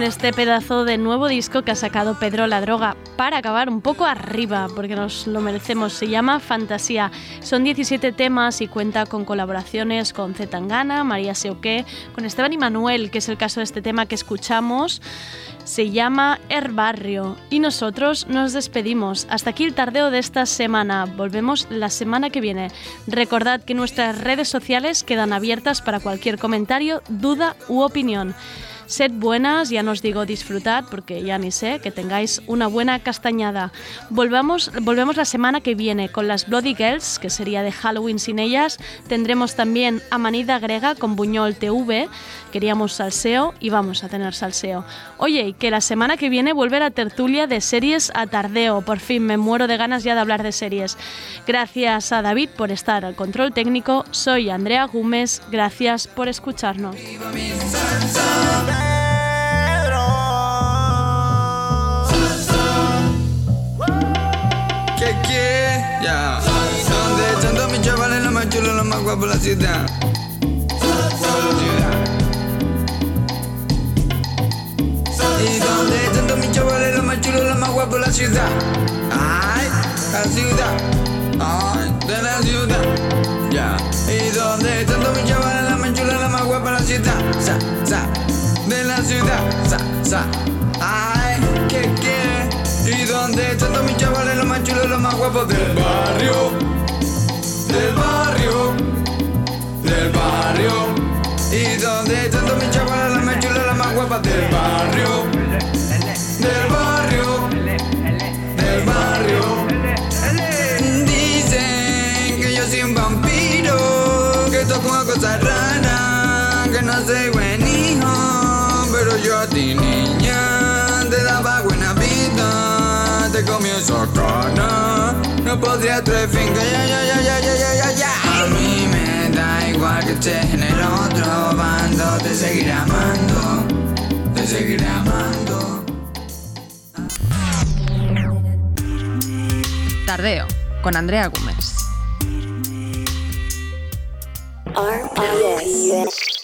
Este pedazo de nuevo disco que ha sacado Pedro La Droga para acabar un poco arriba, porque nos lo merecemos. Se llama Fantasía. Son 17 temas y cuenta con colaboraciones con Z Tangana, María Seuqué, con Esteban y Manuel, que es el caso de este tema que escuchamos. Se llama Her Barrio. Y nosotros nos despedimos. Hasta aquí el tardeo de esta semana. Volvemos la semana que viene. Recordad que nuestras redes sociales quedan abiertas para cualquier comentario, duda u opinión. Sed buenas, ya no os digo disfrutad porque ya ni sé, que tengáis una buena castañada. Volvamos, volvemos la semana que viene con las Bloody Girls, que sería de Halloween sin ellas. Tendremos también Amanida Grega con Buñol TV. Queríamos salseo y vamos a tener salseo. Oye, que la semana que viene vuelve la tertulia de series a tardeo. Por fin, me muero de ganas ya de hablar de series. Gracias a David por estar al control técnico. Soy Andrea Gómez. Gracias por escucharnos. Y donde tanto mis chavales, los más chulos, los más guapos la ciudad. Ay, la ciudad. Ay, de la ciudad. Ya. Y donde tanto mis chavales, los más chulos, los más guapos la ciudad. Sa, sa. De la ciudad. Sa, sa. Ay, que que. Y donde tanto mis chavales, los más chulos, los más guapos del barrio. Del barrio. Del barrio. Y donde tanto mis chavales, del barrio. Del barrio. Del barrio. Dicen que yo soy un vampiro, que toco una cosa rara, que no soy buen hijo, pero yo a ti niña te daba buena vida, te comí esa cara, no podría traer fin que ya, ya, ya, ya, ya, ya, ya. A mí me da igual que estés en el otro bando, te seguiré amando, seguiré amando. Tardeo, con Andrea Gómez. RPS.